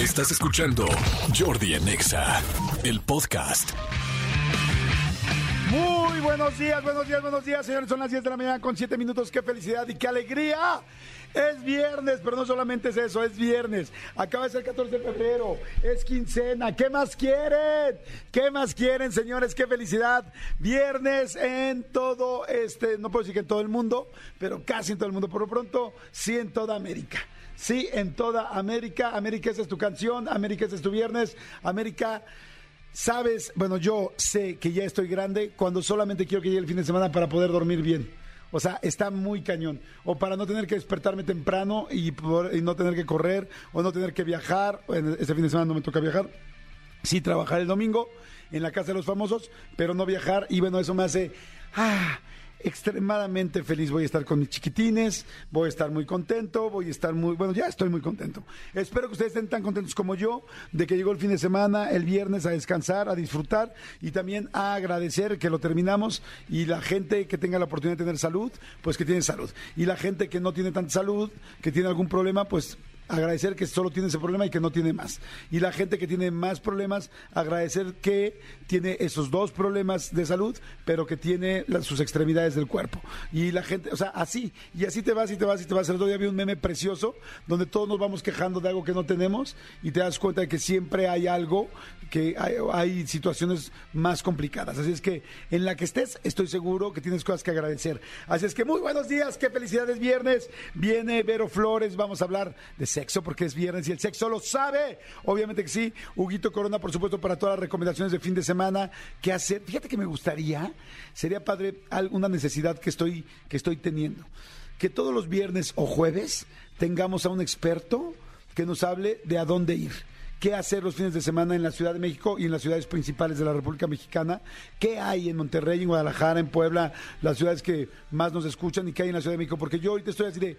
Estás escuchando Jordi Anexa, el podcast. Muy buenos días, buenos días, buenos días, señores. Son las 10 de la mañana con 7 minutos. ¡Qué felicidad y qué alegría! Es viernes, pero no solamente es eso, es viernes. Acaba de ser 14 de febrero, es quincena. ¿Qué más quieren? ¿Qué más quieren, señores? ¡Qué felicidad! Viernes en todo este, no puedo decir que en todo el mundo, pero casi en todo el mundo. Por lo pronto, sí en toda América. Sí, en toda América. América, esa es tu canción. América, ese es tu viernes. América. Sabes, bueno, yo sé que ya estoy grande cuando solamente quiero que llegue el fin de semana para poder dormir bien. O sea, está muy cañón. O para no tener que despertarme temprano y, no tener que correr, o no tener que viajar. Este fin de semana no me toca viajar. Sí, trabajar el domingo en la casa de los famosos, pero no viajar. Y bueno, eso me hace ah, extremadamente feliz. Voy a estar con mis chiquitines, voy a estar muy contento, voy a estar muy, bueno, ya estoy muy contento. Espero que ustedes estén tan contentos como yo de que llegó el fin de semana, el viernes, a descansar, a disfrutar y también a agradecer que lo terminamos y la gente que tenga la oportunidad de tener salud, pues que tiene salud. Y la gente que no tiene tanta salud, que tiene algún problema, pues agradecer que solo tiene ese problema y que no tiene más. Y la gente que tiene más problemas, agradecer que tiene esos dos problemas de salud, pero que tiene sus extremidades del cuerpo. Y la gente, o sea, así, y así te vas y te vas y te vas. El otro día un meme precioso donde todos nos vamos quejando de algo que no tenemos y te das cuenta de que siempre hay algo que hay, hay situaciones más complicadas. Así es que en la que estés, estoy seguro que tienes cosas que agradecer. Así es que muy buenos días, qué felicidades viernes. Viene Vero Flores, vamos a hablar de sexo porque es viernes y el sexo lo sabe. Obviamente que sí. Huguito Corona, por supuesto, para todas las recomendaciones de fin de semana. ¿Qué hacer? Fíjate que me gustaría, sería padre alguna necesidad que estoy, que estoy teniendo. Que todos los viernes o jueves tengamos a un experto que nos hable de a dónde ir qué hacer los fines de semana en la Ciudad de México y en las ciudades principales de la República Mexicana, qué hay en Monterrey, en Guadalajara, en Puebla, las ciudades que más nos escuchan y qué hay en la Ciudad de México, porque yo ahorita estoy así de,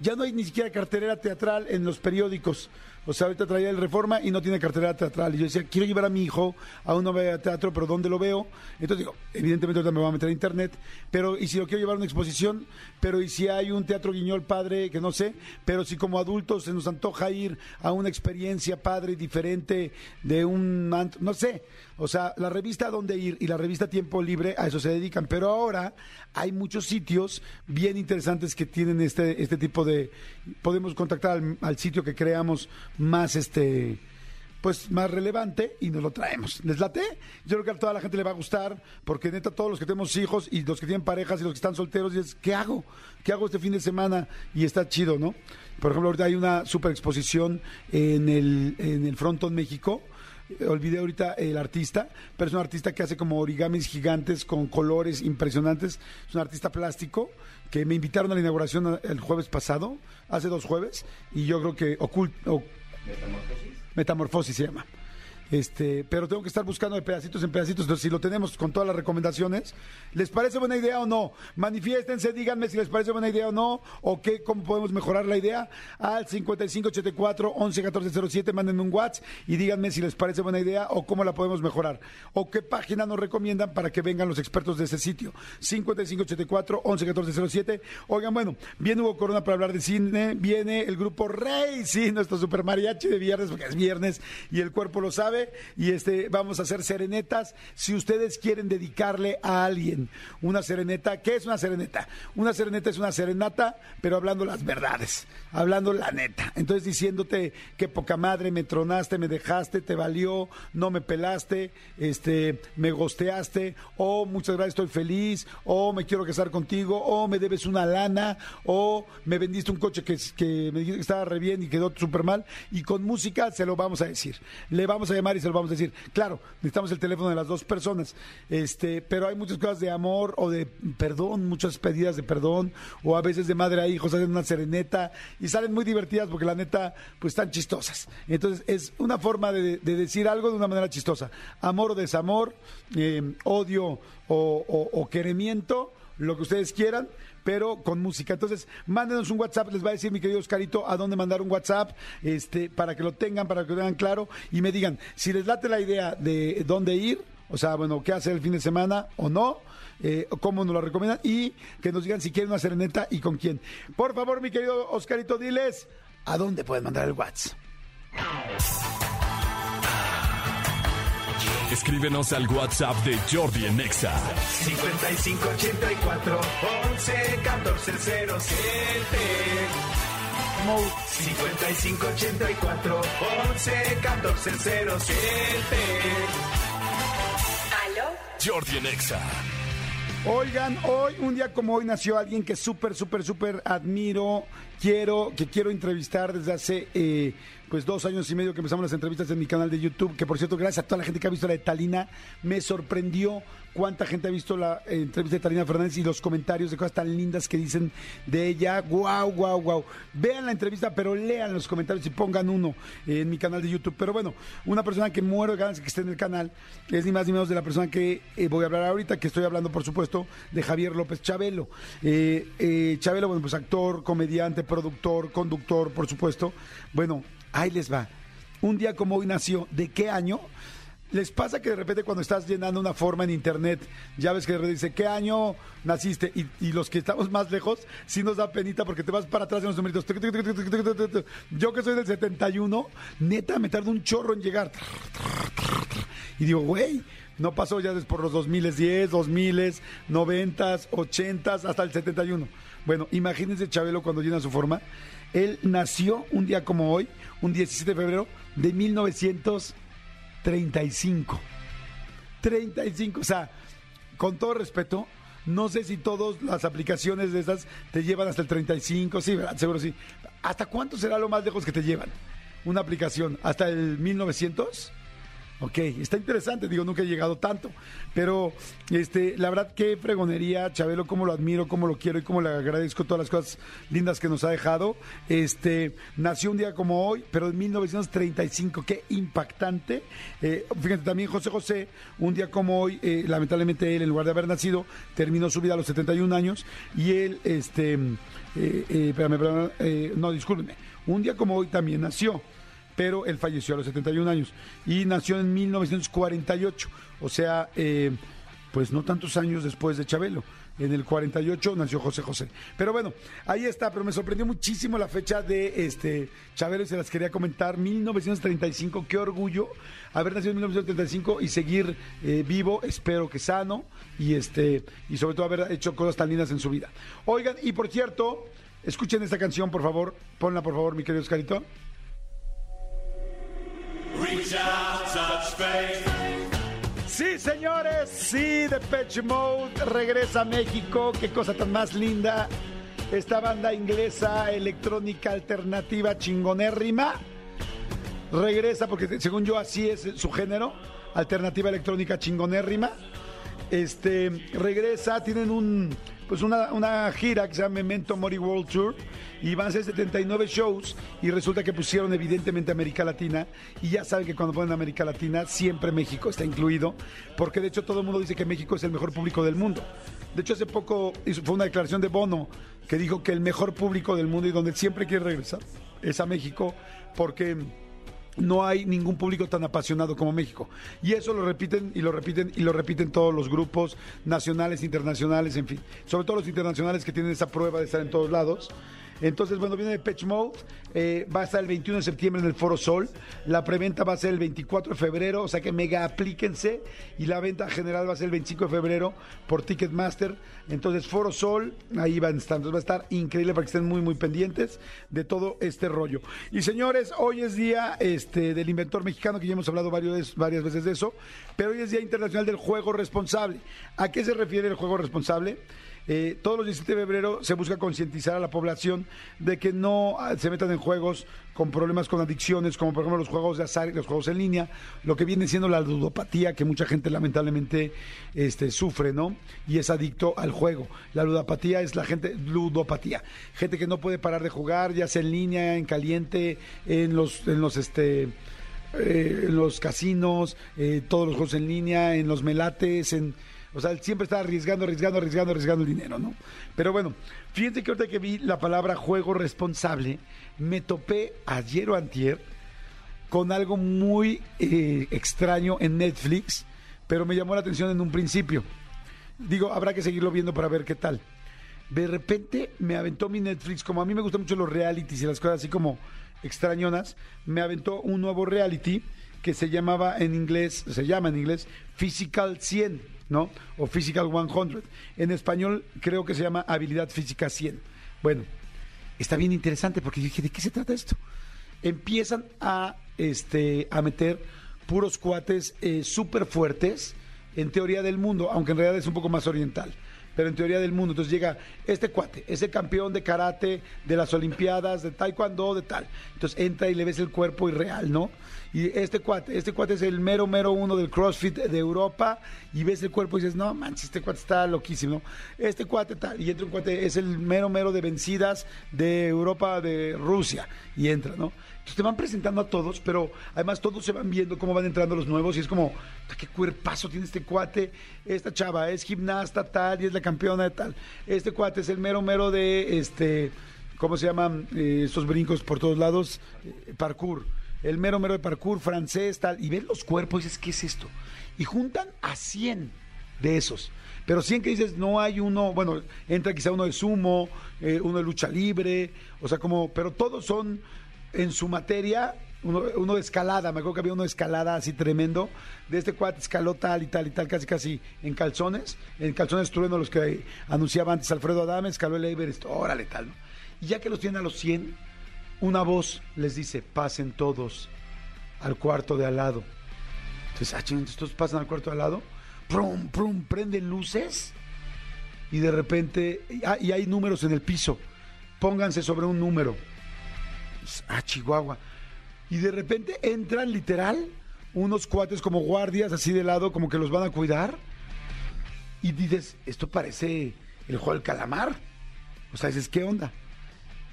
ya no hay ni siquiera cartelera teatral en los periódicos. O sea, ahorita traía el Reforma y no tiene cartelera teatral. Y yo decía, quiero llevar a mi hijo a una obra de teatro, pero ¿dónde lo veo? Entonces digo, evidentemente ahorita me voy a meter a internet, pero ¿y si lo quiero llevar a una exposición? Pero ¿y si hay un teatro guiñol padre que no sé? Pero si como adultos se nos antoja ir a una experiencia padre diferente de un... no sé. O sea, la revista Dónde Ir y la revista Tiempo Libre a eso se dedican. Pero ahora hay muchos sitios bien interesantes que tienen este, este tipo de... Podemos contactar al, sitio que creamos más este pues más relevante y nos lo traemos. ¿Les late? Yo creo que a toda la gente le va a gustar, porque neta todos los que tenemos hijos y los que tienen parejas y los que están solteros, dices, ¿qué hago? ¿Qué hago este fin de semana? Y está chido, ¿no? Por ejemplo, ahorita hay una super exposición en el, en el Frontón México, olvidé ahorita el artista, pero es un artista que hace como origamis gigantes con colores impresionantes. Es un artista plástico que me invitaron a la inauguración el jueves pasado, hace dos jueves, y yo creo que oculto. Metamorfosis se llama. Este, pero tengo que estar buscando de pedacitos en pedacitos. Entonces, si lo tenemos con todas las recomendaciones, ¿les parece buena idea o no? Manifiéstense, díganme si les parece buena idea o no, o qué, cómo podemos mejorar la idea. Al 5584 111407, mándenme un WhatsApp y díganme si les parece buena idea o cómo la podemos mejorar. O qué página nos recomiendan para que vengan los expertos de ese sitio. 5584 111407. Oigan, bueno, viene Hugo Corona para hablar de cine, viene el grupo Rey, sí, nuestro super mariachi de viernes, porque es viernes y el cuerpo lo sabe. Y este, vamos a hacer serenetas. Si ustedes quieren dedicarle a alguien una sereneta, ¿qué es una sereneta? Una sereneta es una serenata, pero hablando las verdades, hablando la neta. Entonces diciéndote que poca madre, me tronaste, me dejaste, te valió, no me pelaste, este, me gosteaste, o muchas gracias, estoy feliz, o me quiero casar contigo, o me debes una lana, o me vendiste un coche que, que me dijiste que estaba re bien y quedó súper mal. Y con música se lo vamos a decir. Le vamos a llamar y se lo vamos a decir. Claro, necesitamos el teléfono de las dos personas, este, pero hay muchas cosas de amor o de perdón, muchas pedidas de perdón, o a veces de madre a hijos hacen una sereneta y salen muy divertidas porque la neta, pues están chistosas. Entonces, es una forma de, de decir algo de una manera chistosa. Amor o desamor, eh, odio o querimiento, lo que ustedes quieran, pero con música. Entonces, mándenos un WhatsApp, les va a decir mi querido Oscarito a dónde mandar un WhatsApp, este, para que lo tengan, para que lo tengan claro, y me digan si les late la idea de dónde ir, o sea, bueno, qué hacer el fin de semana o no, eh, cómo nos lo recomiendan, y que nos digan si quieren una sereneta y con quién. Por favor, mi querido Oscarito, diles a dónde pueden mandar el WhatsApp. Escríbenos al WhatsApp de Jordi en Exa. 5584 11 14 07 5584 11 14 07 ¿Aló? Jordi en Exa. Oigan, hoy, un día como hoy, nació alguien que súper, súper, súper admiro, quiero, que quiero entrevistar desde hace eh, pues dos años y medio que empezamos las entrevistas en mi canal de YouTube, que por cierto, gracias a toda la gente que ha visto la de Talina, me sorprendió cuánta gente ha visto la entrevista de Talina Fernández y los comentarios de cosas tan lindas que dicen de ella. Guau, guau, guau. Vean la entrevista, pero lean los comentarios y pongan uno en mi canal de YouTube. Pero bueno, una persona que muero de ganas de que esté en el canal es ni más ni menos de la persona que eh, voy a hablar ahorita, que estoy hablando, por supuesto, de Javier López Chabelo. Eh, eh, Chabelo, bueno, pues actor, comediante, productor, conductor, por supuesto. Bueno, ahí les va. Un día como hoy nació, ¿de qué año? ¿Les pasa que de repente cuando estás llenando una forma en internet, ya ves que dice, ¿qué año naciste? Y, los que estamos más lejos, sí nos da penita porque te vas para atrás en los numeritos. Yo que soy del 71, neta, me tarda un chorro en llegar. Y digo, güey, no pasó ya por los 2010, 2000, 90, 80, hasta el 71. Bueno, imagínense Chabelo cuando llena su forma. Él nació un día como hoy, un 17 de febrero de 1935. 35, o sea, con todo respeto, no sé si todas las aplicaciones de esas te llevan hasta el 35, sí, ¿verdad? seguro sí. ¿Hasta cuánto será lo más lejos que te llevan una aplicación? ¿Hasta el 1900? Ok, está interesante, digo, nunca he llegado tanto, pero este, la verdad que fregonería, Chabelo, cómo lo admiro, cómo lo quiero y cómo le agradezco todas las cosas lindas que nos ha dejado. Este, nació un día como hoy, pero en 1935, qué impactante. Eh, fíjate, también José José, un día como hoy, eh, lamentablemente él, en lugar de haber nacido, terminó su vida a los 71 años y él, este, eh, eh, espérame, espérame, eh, no, discúlpeme, un día como hoy también nació pero él falleció a los 71 años y nació en 1948, o sea, eh, pues no tantos años después de Chabelo. En el 48 nació José José. Pero bueno, ahí está, pero me sorprendió muchísimo la fecha de este Chabelo y se las quería comentar. 1935, qué orgullo haber nacido en 1935 y seguir eh, vivo, espero que sano y este y sobre todo haber hecho cosas tan lindas en su vida. Oigan, y por cierto, escuchen esta canción, por favor, ponla por favor, mi querido Oscarito. Sí, señores, sí, Depeche Mode regresa a México. Qué cosa tan más linda. Esta banda inglesa electrónica alternativa chingonérrima regresa porque según yo así es su género, alternativa electrónica chingonérrima. Este regresa, tienen un pues una, una gira que se llama Memento Mori World Tour y van a ser 79 shows y resulta que pusieron evidentemente América Latina y ya saben que cuando ponen América Latina siempre México está incluido porque de hecho todo el mundo dice que México es el mejor público del mundo. De hecho hace poco fue una declaración de Bono que dijo que el mejor público del mundo y donde siempre quiere regresar es a México porque no hay ningún público tan apasionado como México. Y eso lo repiten y lo repiten y lo repiten todos los grupos nacionales, internacionales, en fin. Sobre todo los internacionales que tienen esa prueba de estar en todos lados. Entonces, bueno, viene de Pitch Mode, eh, va a estar el 21 de septiembre en el Foro Sol, la preventa va a ser el 24 de febrero, o sea que mega aplíquense, y la venta general va a ser el 25 de febrero por Ticketmaster, entonces Foro Sol, ahí van a estar, entonces va a estar increíble para que estén muy, muy pendientes de todo este rollo. Y señores, hoy es día este, del inventor mexicano, que ya hemos hablado varias veces de eso, pero hoy es Día Internacional del Juego Responsable. ¿A qué se refiere el juego responsable? Eh, todos los 17 de febrero se busca concientizar a la población de que no ah, se metan en juegos con problemas con adicciones, como por ejemplo los juegos de azar y los juegos en línea, lo que viene siendo la ludopatía que mucha gente lamentablemente este, sufre, ¿no? Y es adicto al juego. La ludopatía es la gente, ludopatía, gente que no puede parar de jugar, ya sea en línea, en caliente, en los, en los este eh, en los casinos, eh, todos los juegos en línea, en los melates, en, o sea, él siempre está arriesgando, arriesgando, arriesgando, arriesgando el dinero, ¿no? Pero bueno, fíjense que ahorita que vi la palabra juego responsable, me topé ayer o antier con algo muy eh, extraño en Netflix, pero me llamó la atención en un principio. Digo, habrá que seguirlo viendo para ver qué tal. De repente me aventó mi Netflix, como a mí me gustan mucho los realities y las cosas así como extrañonas, me aventó un nuevo reality que se llamaba en inglés, se llama en inglés Physical 100, ¿no? O Physical 100. En español creo que se llama Habilidad Física 100. Bueno, está bien interesante porque yo dije, ¿de qué se trata esto? Empiezan a, este, a meter puros cuates eh, súper fuertes en teoría del mundo, aunque en realidad es un poco más oriental pero en teoría del mundo. Entonces llega este cuate, ese campeón de karate, de las Olimpiadas, de taekwondo, de tal. Entonces entra y le ves el cuerpo irreal, ¿no? Y este cuate, este cuate es el mero, mero uno del CrossFit de Europa y ves el cuerpo y dices, no manches, este cuate está loquísimo. Este cuate tal, y entra un cuate, es el mero, mero de vencidas de Europa, de Rusia, y entra, ¿no? Entonces te van presentando a todos, pero además todos se van viendo cómo van entrando los nuevos y es como, qué cuerpazo tiene este cuate, esta chava es gimnasta tal y es la campeona de tal. Este cuate es el mero, mero de, este, ¿cómo se llaman eh, estos brincos por todos lados? Eh, parkour el mero mero de parkour francés, tal, y ves los cuerpos y dices, ¿qué es esto? Y juntan a 100 de esos. Pero 100 que dices, no hay uno, bueno, entra quizá uno de sumo, eh, uno de lucha libre, o sea, como, pero todos son en su materia, uno, de escalada, me acuerdo que había uno de escalada así tremendo, de este cuate escaló tal y tal y tal, casi casi en calzones, en calzones trueno los que anunciaba antes Alfredo Adame, escaló el Everest, órale tal, ¿no? Y ya que los tienen a los 100, una voz les dice, pasen todos al cuarto de al lado. Entonces, ah, todos pasan al cuarto de al lado, prum, prum, prenden luces y de repente, ah, y hay números en el piso, pónganse sobre un número. Ah, Chihuahua. Y de repente entran literal unos cuates como guardias así de lado, como que los van a cuidar. Y dices, esto parece el juego del calamar. O sea, dices, ¿qué onda?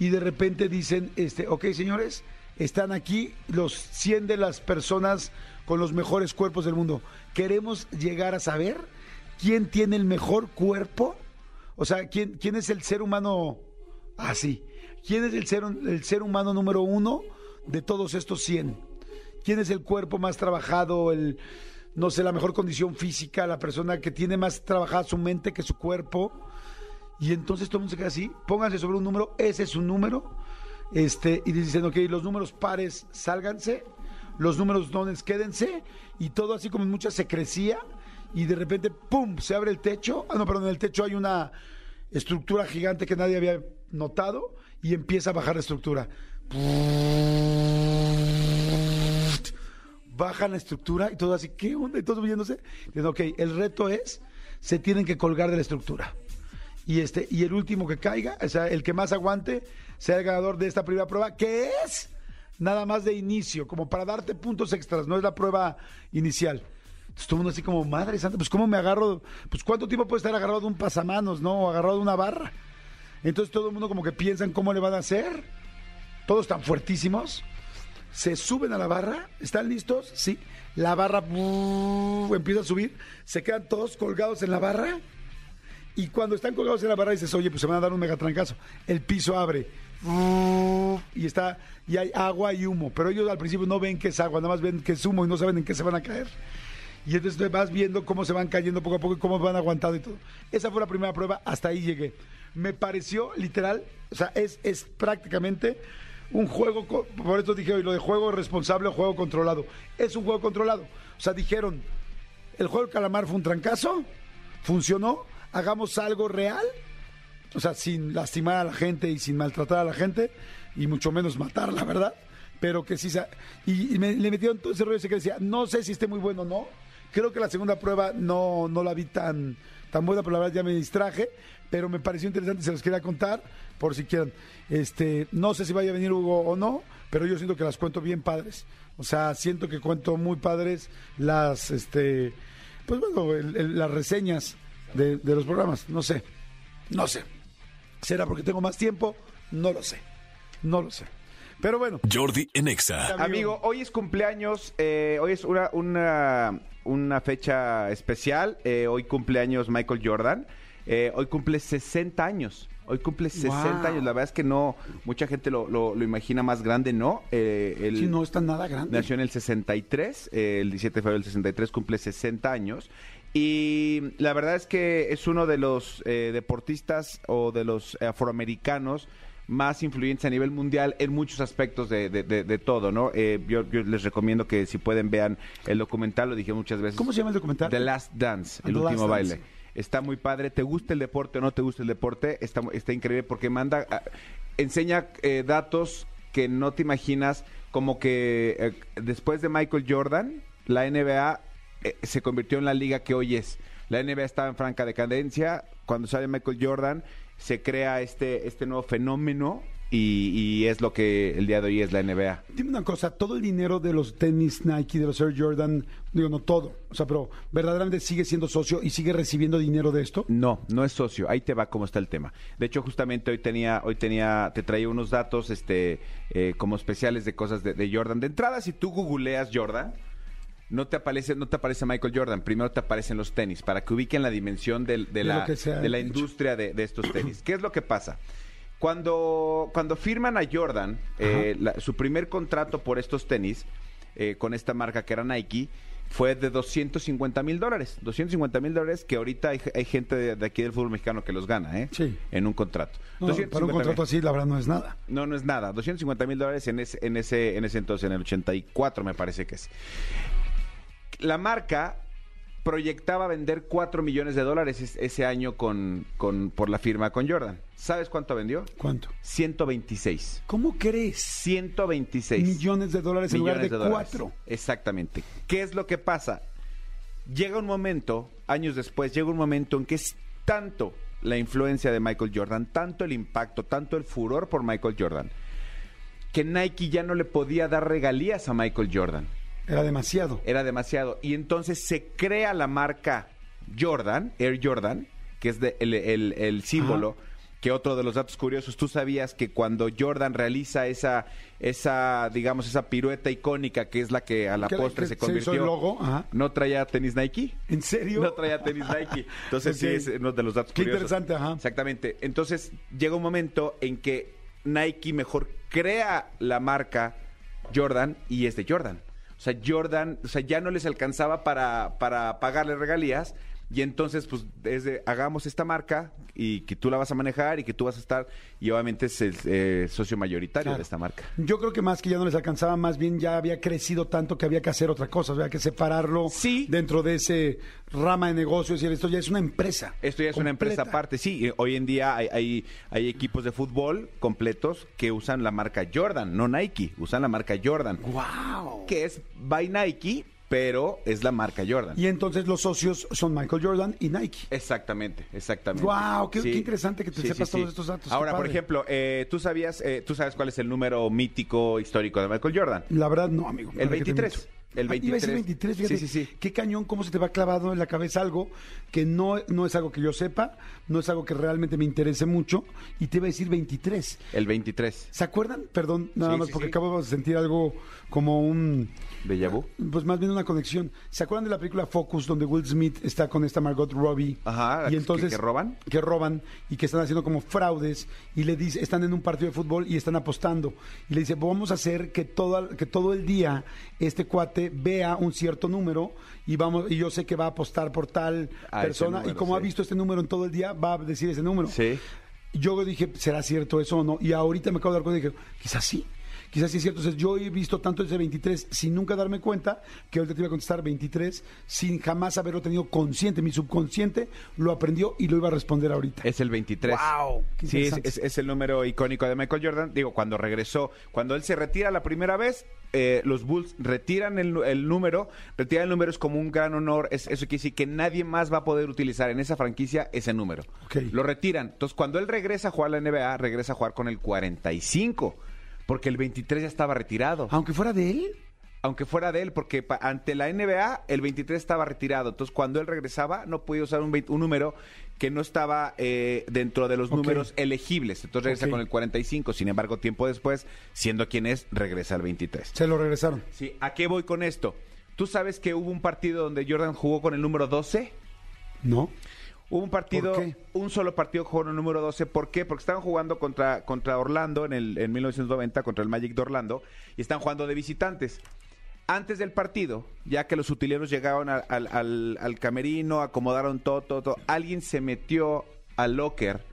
Y de repente dicen, este, ok señores, están aquí los 100 de las personas con los mejores cuerpos del mundo. Queremos llegar a saber quién tiene el mejor cuerpo, o sea, quién, quién es el ser humano así, quién es el ser, el ser humano número uno de todos estos 100, quién es el cuerpo más trabajado, el, no sé, la mejor condición física, la persona que tiene más trabajada su mente que su cuerpo y entonces todo el mundo se queda así, pónganse sobre un número, ese es su número, este, y dicen, ok, los números pares sálganse, los números dones quédense, y todo así como en mucha secrecía, y de repente, ¡pum!, se abre el techo, ah, no, perdón, en el techo hay una estructura gigante que nadie había notado, y empieza a bajar la estructura. Baja la estructura y todo así, ¿qué onda? Y todos viéndose. Dicen, ok, el reto es, se tienen que colgar de la estructura y este y el último que caiga, o sea, el que más aguante, sea el ganador de esta primera prueba, que es nada más de inicio, como para darte puntos extras, no es la prueba inicial. Entonces todo el mundo así como, madre santa, pues cómo me agarro, pues cuánto tiempo puede estar agarrado de un pasamanos, ¿no? O agarrado de una barra. Entonces todo el mundo como que piensan cómo le van a hacer. Todos están fuertísimos. Se suben a la barra, ¿están listos? Sí. La barra empieza a subir, se quedan todos colgados en la barra y cuando están colgados en la barra dices, oye, pues se van a dar un megatrancazo. El piso abre. Y está, y hay agua y humo. Pero ellos al principio no ven que es agua, nada más ven que es humo y no saben en qué se van a caer. Y entonces vas viendo cómo se van cayendo poco a poco y cómo van aguantando y todo. Esa fue la primera prueba, hasta ahí llegué. Me pareció literal, o sea, es, es prácticamente un juego, por eso dije hoy, lo de juego responsable o juego controlado. Es un juego controlado. O sea, dijeron, el juego del calamar fue un trancazo, funcionó, hagamos algo real, o sea, sin lastimar a la gente y sin maltratar a la gente, y mucho menos matar, la verdad, pero que sí. Y, me, le metieron todo ese rollo ese que decía, no sé si esté muy bueno o no, creo que la segunda prueba no, no la vi tan, tan buena, pero la verdad ya me distraje, pero me pareció interesante, se los quería contar, por si quieren. Este, no sé si vaya a venir Hugo o no, pero yo siento que las cuento bien padres. O sea, siento que cuento muy padres las, este, pues bueno, las reseñas de, los programas. No sé, no sé. ¿Será porque tengo más tiempo? No lo sé, no lo sé. Pero bueno. Jordi Enexa. Amigo, hoy es cumpleaños, eh, hoy es una, una, una fecha especial. Eh, hoy cumpleaños Michael Jordan. Eh, hoy cumple 60 años. Hoy cumple 60 años. La verdad es que no, mucha gente lo, lo, imagina más grande, ¿no? Eh, sí, no está nada grande. Nació en el 63, el 17 de febrero del 63, cumple 60 años. Y la verdad es que es uno de los eh, deportistas o de los afroamericanos más influyentes a nivel mundial en muchos aspectos de, de- de- de todo, ¿no? Eh, yo, yo les recomiendo que si pueden vean el documental, lo dije muchas veces. ¿Cómo se llama el documental? The Last Dance, el The último baile. Dance. Está muy padre. ¿Te gusta el deporte o no te gusta el deporte? Está, está increíble porque manda, ah, enseña eh, datos que no te imaginas, como que eh, después de Michael Jordan, la NBA eh, se convirtió en la liga que hoy es. La NBA estaba en franca decadencia. Cuando sale Michael Jordan, se crea este, este nuevo fenómeno y, y es lo que el día de hoy es la NBA. Dime una cosa, todo el dinero de los tenis Nike, de los Air Jordan, digo, no todo, o sea, pero verdaderamente sigue siendo socio y sigue recibiendo dinero de esto. No, no es socio. Ahí te va cómo está el tema. De hecho, justamente hoy tenía, hoy tenía, te traía unos datos, este, eh, como especiales de cosas de, de Jordan. De entrada, si tú googleas Jordan, no te aparece, no te aparece Michael Jordan. Primero te aparecen los tenis para que ubiquen la dimensión de, De la, de la industria de, de estos tenis. ¿Qué es lo que pasa? Cuando, cuando firman a Jordan, eh, la- su primer contrato por estos tenis, eh, con esta marca que era Nike, fue de 250 mil dólares. 250 mil dólares que ahorita hay, hay gente de, de aquí del fútbol mexicano que los gana, ¿eh? Sí. En un contrato. No, para un 250,000. contrato así, la verdad, no es nada. No, no es nada. 250 mil dólares en ese, en, ese, en ese entonces, en el 84 me parece que es. La marca proyectaba vender 4 millones de dólares es- ese año con, con, por la firma con Jordan. ¿Sabes cuánto vendió? ¿Cuánto? 126. ¿Cómo crees? 126 Millones de dólares en lugar de, millones cuatro. Exactamente. ¿Qué es lo que pasa? Llega un momento, años después, llega un momento en que es tanto la influencia de Michael Jordan, tanto el impacto, tanto el furor por Michael Jordan, que Nike ya no le podía dar regalías a Michael Jordan. Era demasiado. Era demasiado. Y entonces se crea la marca Jordan, Air Jordan, que es de- el, el- el símbolo. Que otro de los datos curiosos, tú sabías que cuando Jordan realiza esa, esa, digamos, esa pirueta icónica que es la que a la Que- postre que se se hizo convirtió. el logo, ajá. No traía tenis Nike. ¿En serio? No traía tenis Nike. Entonces sí es uno de los datos Qué curiosos. interesante, ajá. Exactamente. Entonces llega un momento en que Nike mejor crea la marca Jordan y es de Jordan. O sea, Jordan, o sea, ya no les alcanzaba para, para pagarle regalías. Y entonces, pues, es de, hagamos esta marca y que tú la vas a manejar y que tú vas a estar. Y obviamente es el eh, socio mayoritario Claro. de esta marca. Yo creo que más que ya no les alcanzaba, más bien ya había crecido tanto que había que hacer otra cosa, había que separarlo Sí. dentro de ese rama de negocios y decir, esto ya es una empresa. Esto ya es una empresa aparte, sí. Hoy en día hay, hay, hay equipos de fútbol completos que usan la marca Jordan, no Nike, usan la marca Jordan. ¡Wow! Que es by Nike, pero es la marca Jordan. Y entonces los socios son Michael Jordan y Nike. Exactamente, exactamente. Wow, qué, interesante que te sepas todos estos datos. Ahora, por ejemplo, eh, tú sabías, eh, tú sabes cuál es el número mítico histórico de Michael Jordan. La verdad no, amigo. El 23. El 23. Ah, 23 fíjate, sí, sí, sí. Qué cañón, cómo se te va clavado en la cabeza algo que no, no es algo que yo sepa, no es algo que realmente me interese mucho, y te iba a decir 23. El 23. ¿Se acuerdan? Perdón, nada más, porque acabo de sentir algo como un... ¿De vu? Pues más bien una conexión. ¿Se acuerdan de la película Focus, donde Will Smith está con esta Margot Robbie? Ajá, y entonces, que, roban. Que roban, y que están haciendo como fraudes, y le dice, están en un partido de fútbol y están apostando, y le dice, vamos a hacer que, toda, que todo el día este cuate vea un cierto número y vamos y yo sé que va a apostar por tal A persona y como ha visto este número en todo el día va a decir ese número. Sí. Yo dije, ¿será cierto eso o no? Y ahorita me acabo de dar cuenta y dije, quizás sí. Quizás sí es cierto. Entonces, yo he visto tanto ese 23 sin nunca darme cuenta que ahorita te iba a contestar 23 sin jamás haberlo tenido consciente. Mi subconsciente lo aprendió y lo iba a responder ahorita. Es el 23. ¡Guau! Qué Sí, es, interesante. es- es el número icónico de Michael Jordan. Digo, cuando regresó, cuando él se retira la primera vez, eh, los Bulls retiran el, número. Retirar el número es como un gran honor. Es, eso quiere decir que nadie más va a poder utilizar en esa franquicia ese número. Lo retiran. Entonces, cuando él regresa a jugar a la NBA, regresa a jugar con el 45. Porque el 23 ya estaba retirado. Aunque fuera de él. Aunque fuera de él, porque pa- ante la NBA el 23 estaba retirado. Entonces, cuando él regresaba, no podía usar un, 20 un número que no estaba eh, dentro de los Ok. números elegibles. Entonces regresa Ok. con el 45. Sin embargo, tiempo después, siendo quien es, regresa al 23. Se lo regresaron. Sí, ¿a qué voy con esto? ¿Tú sabes que hubo un partido donde Jordan jugó con el número 12? ¿No? Hubo un partido, ¿Por un solo partido el número 12. ¿Por qué? Porque estaban jugando contra, contra Orlando en, el, en 1990, contra el Magic de Orlando, y están jugando de visitantes. Antes del partido, ya que los utileros llegaron al, al- al- al camerino, acomodaron todo, todo, todo, alguien se metió al locker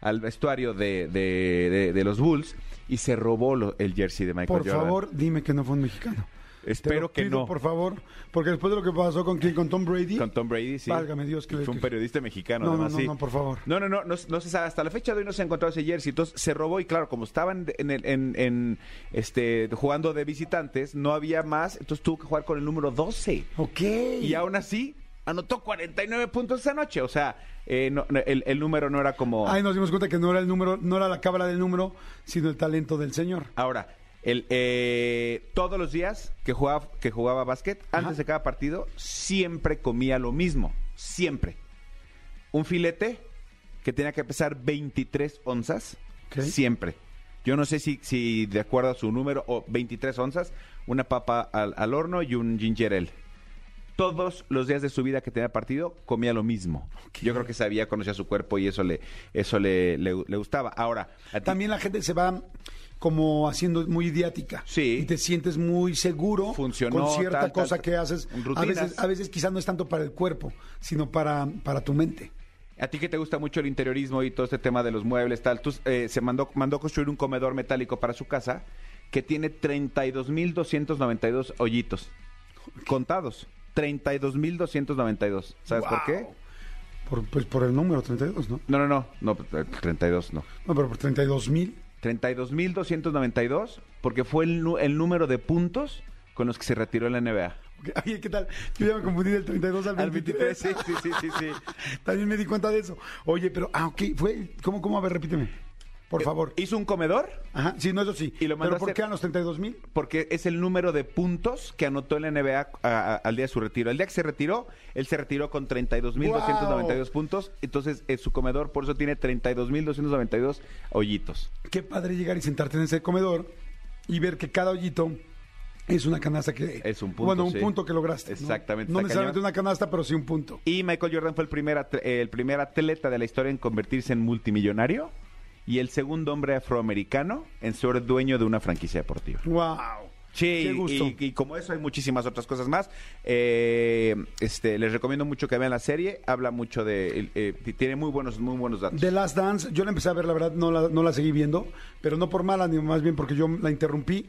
al vestuario de, de- de- de los Bulls y se robó lo- el jersey de Michael Por Jordan. favor, dime que no fue un mexicano. Espero que pido, no. por favor, porque después de lo que pasó con quién, con Tom Brady, Con Tom Brady, sí. Válgame Dios, que Fue un periodista mexicano, No, no, además, no, sí. no, por favor. No, no, no, no, no se sabe. Hasta la fecha de hoy no se ha encontrado ese jersey. Entonces se robó y claro, como estaban en, el- en, en, este, jugando de visitantes, no había más. Entonces tuvo que jugar con el número 12. ok. Y aún así, anotó 49 puntos esa noche. O sea, eh, no- no, el, el número no era como... Ahí nos dimos cuenta que no era el número, no era la cábala del número, sino el talento del señor. Ahora, el, eh, todos los días que jugaba, que jugaba básquet, antes de cada partido, siempre comía lo mismo. Siempre. Un filete que tenía que pesar 23 onzas. Siempre. Yo no sé si, si de acuerdo a su número, o 23 onzas, una papa al, al horno y un ginger ale. Todos los días de su vida que tenía partido comía lo mismo. Yo creo que sabía, conocía su cuerpo y eso le, eso le, le- le gustaba. Ahora, a ti- También la gente se va como haciendo muy idiática. Sí. Y te sientes muy seguro Funcionó, con cierta tal, cosa tal, que haces. A veces, a veces quizás no es tanto para el cuerpo, sino para, para tu mente. A ti que te gusta mucho el interiorismo y todo este tema de los muebles, tal, tú, eh, se mandó, mandó construir un comedor metálico para su casa que tiene 32.292 hoyitos contados. 32.292. ¿Sabes por qué? Wow. Por, pues por el número 32, ¿no? No, no, no, no, eh, 32 no. No, pero por 32 mil. 32.292 porque fue el, número de puntos con los que se retiró la NBA. Oye, ¿qué tal? Yo ya me confundí del 32 al 23. Al 23, sí, sí, sí, sí, sí. También me di cuenta de eso. Oye, pero, ah, ok, fue, ¿cómo, cómo? A ver, repíteme, por favor. Hizo un comedor Ajá, sí, no, eso sí. Y lo mandó pero a ¿por hacer- qué a los 32 mil? porque es el número de puntos que anotó en la NBA a- a- al día de su retiro. El día que se retiró, él se retiró con 32.292 puntos. Entonces, eh, su comedor, por eso tiene 32.292 hoyitos. Qué padre llegar y sentarte en ese comedor y ver que cada hoyito es una canasta que... Es un punto, Bueno, un sí. punto que lograste. ¿no? Exactamente, No, está necesariamente cañón. una canasta, pero sí un punto. Y Michael Jordan fue el primer, at- eh, el primer atleta de la historia en convertirse en multimillonario y el segundo hombre afroamericano en ser dueño de una franquicia deportiva. ¡Wow! Sí, Qué gusto. Y, y como eso hay muchísimas otras cosas más. Eh, este, les recomiendo mucho que vean la serie. Habla mucho de, eh, tiene muy buenos, muy buenos datos. The Last Dance, yo la empecé a ver, la verdad, no la, no la seguí viendo, pero no por mala, ni más bien porque yo la interrumpí.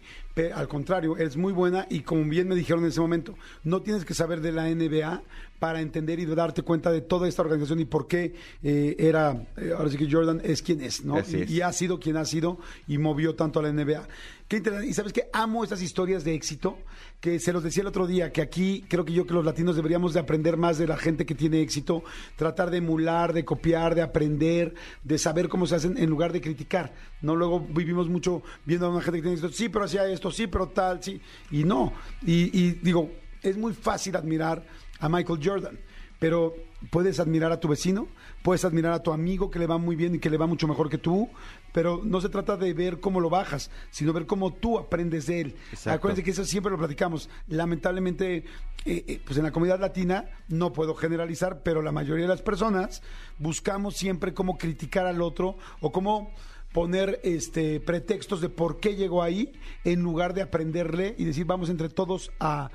al contrario, es muy buena y como bien me dijeron en ese momento, no tienes que saber de la NBA para entender y darte cuenta de toda esta organización y por qué eh, era, eh, ahora sí que Jordan es quien es, ¿no? Y- es. y ha sido quien ha sido y movió tanto a la NBA. Qué interesante. Y sabes que amo estas historias de éxito, que se los decía el otro día, que aquí creo que yo que los latinos deberíamos de aprender más de la gente que tiene éxito, tratar de emular, de copiar, de aprender, de saber cómo se hacen en lugar de criticar. No luego vivimos mucho viendo a una gente que tiene éxito, sí, pero hacía esto, sí, pero tal, sí. Y no. Y, y digo, es muy fácil admirar a Michael Jordan, pero puedes admirar a tu vecino, puedes admirar a tu amigo que le va muy bien y que le va mucho mejor que tú, pero no se trata de ver cómo lo bajas, sino ver cómo tú aprendes de él. Exacto. Acuérdense que eso siempre lo platicamos. Lamentablemente, eh, eh, pues en la comunidad latina, no puedo generalizar, pero la mayoría de las personas buscamos siempre cómo criticar al otro o cómo poner este pretextos de por qué llegó ahí en lugar de aprenderle y decir vamos entre todos a,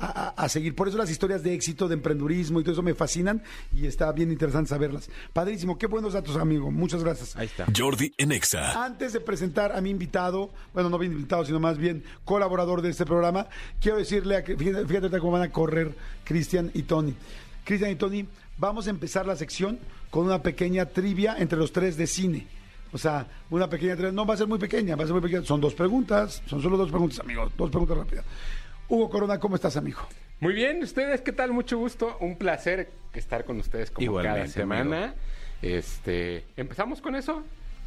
a- seguir. Por eso las historias de éxito, de emprendurismo y todo eso me fascinan y está bien interesante saberlas. Padrísimo, qué buenos datos, amigo. Muchas gracias. Ahí está. Jordi en Exa. Antes de presentar a mi invitado, bueno, no bien invitado, sino más bien colaborador de este programa, quiero decirle, a, fíjate, fíjate cómo van a correr Cristian y Tony. Cristian y Tony, vamos a empezar la sección con una pequeña trivia entre los tres de cine. O sea, una pequeña trivia, no va a ser muy pequeña, va a ser muy pequeña. Son dos preguntas, son solo dos preguntas, amigo, dos preguntas rápidas. Hugo Corona, ¿cómo estás, amigo? Muy bien, ¿ustedes qué tal? Mucho gusto. Un placer estar con ustedes como Igualmente, cada semana. Este, ¿empezamos con eso?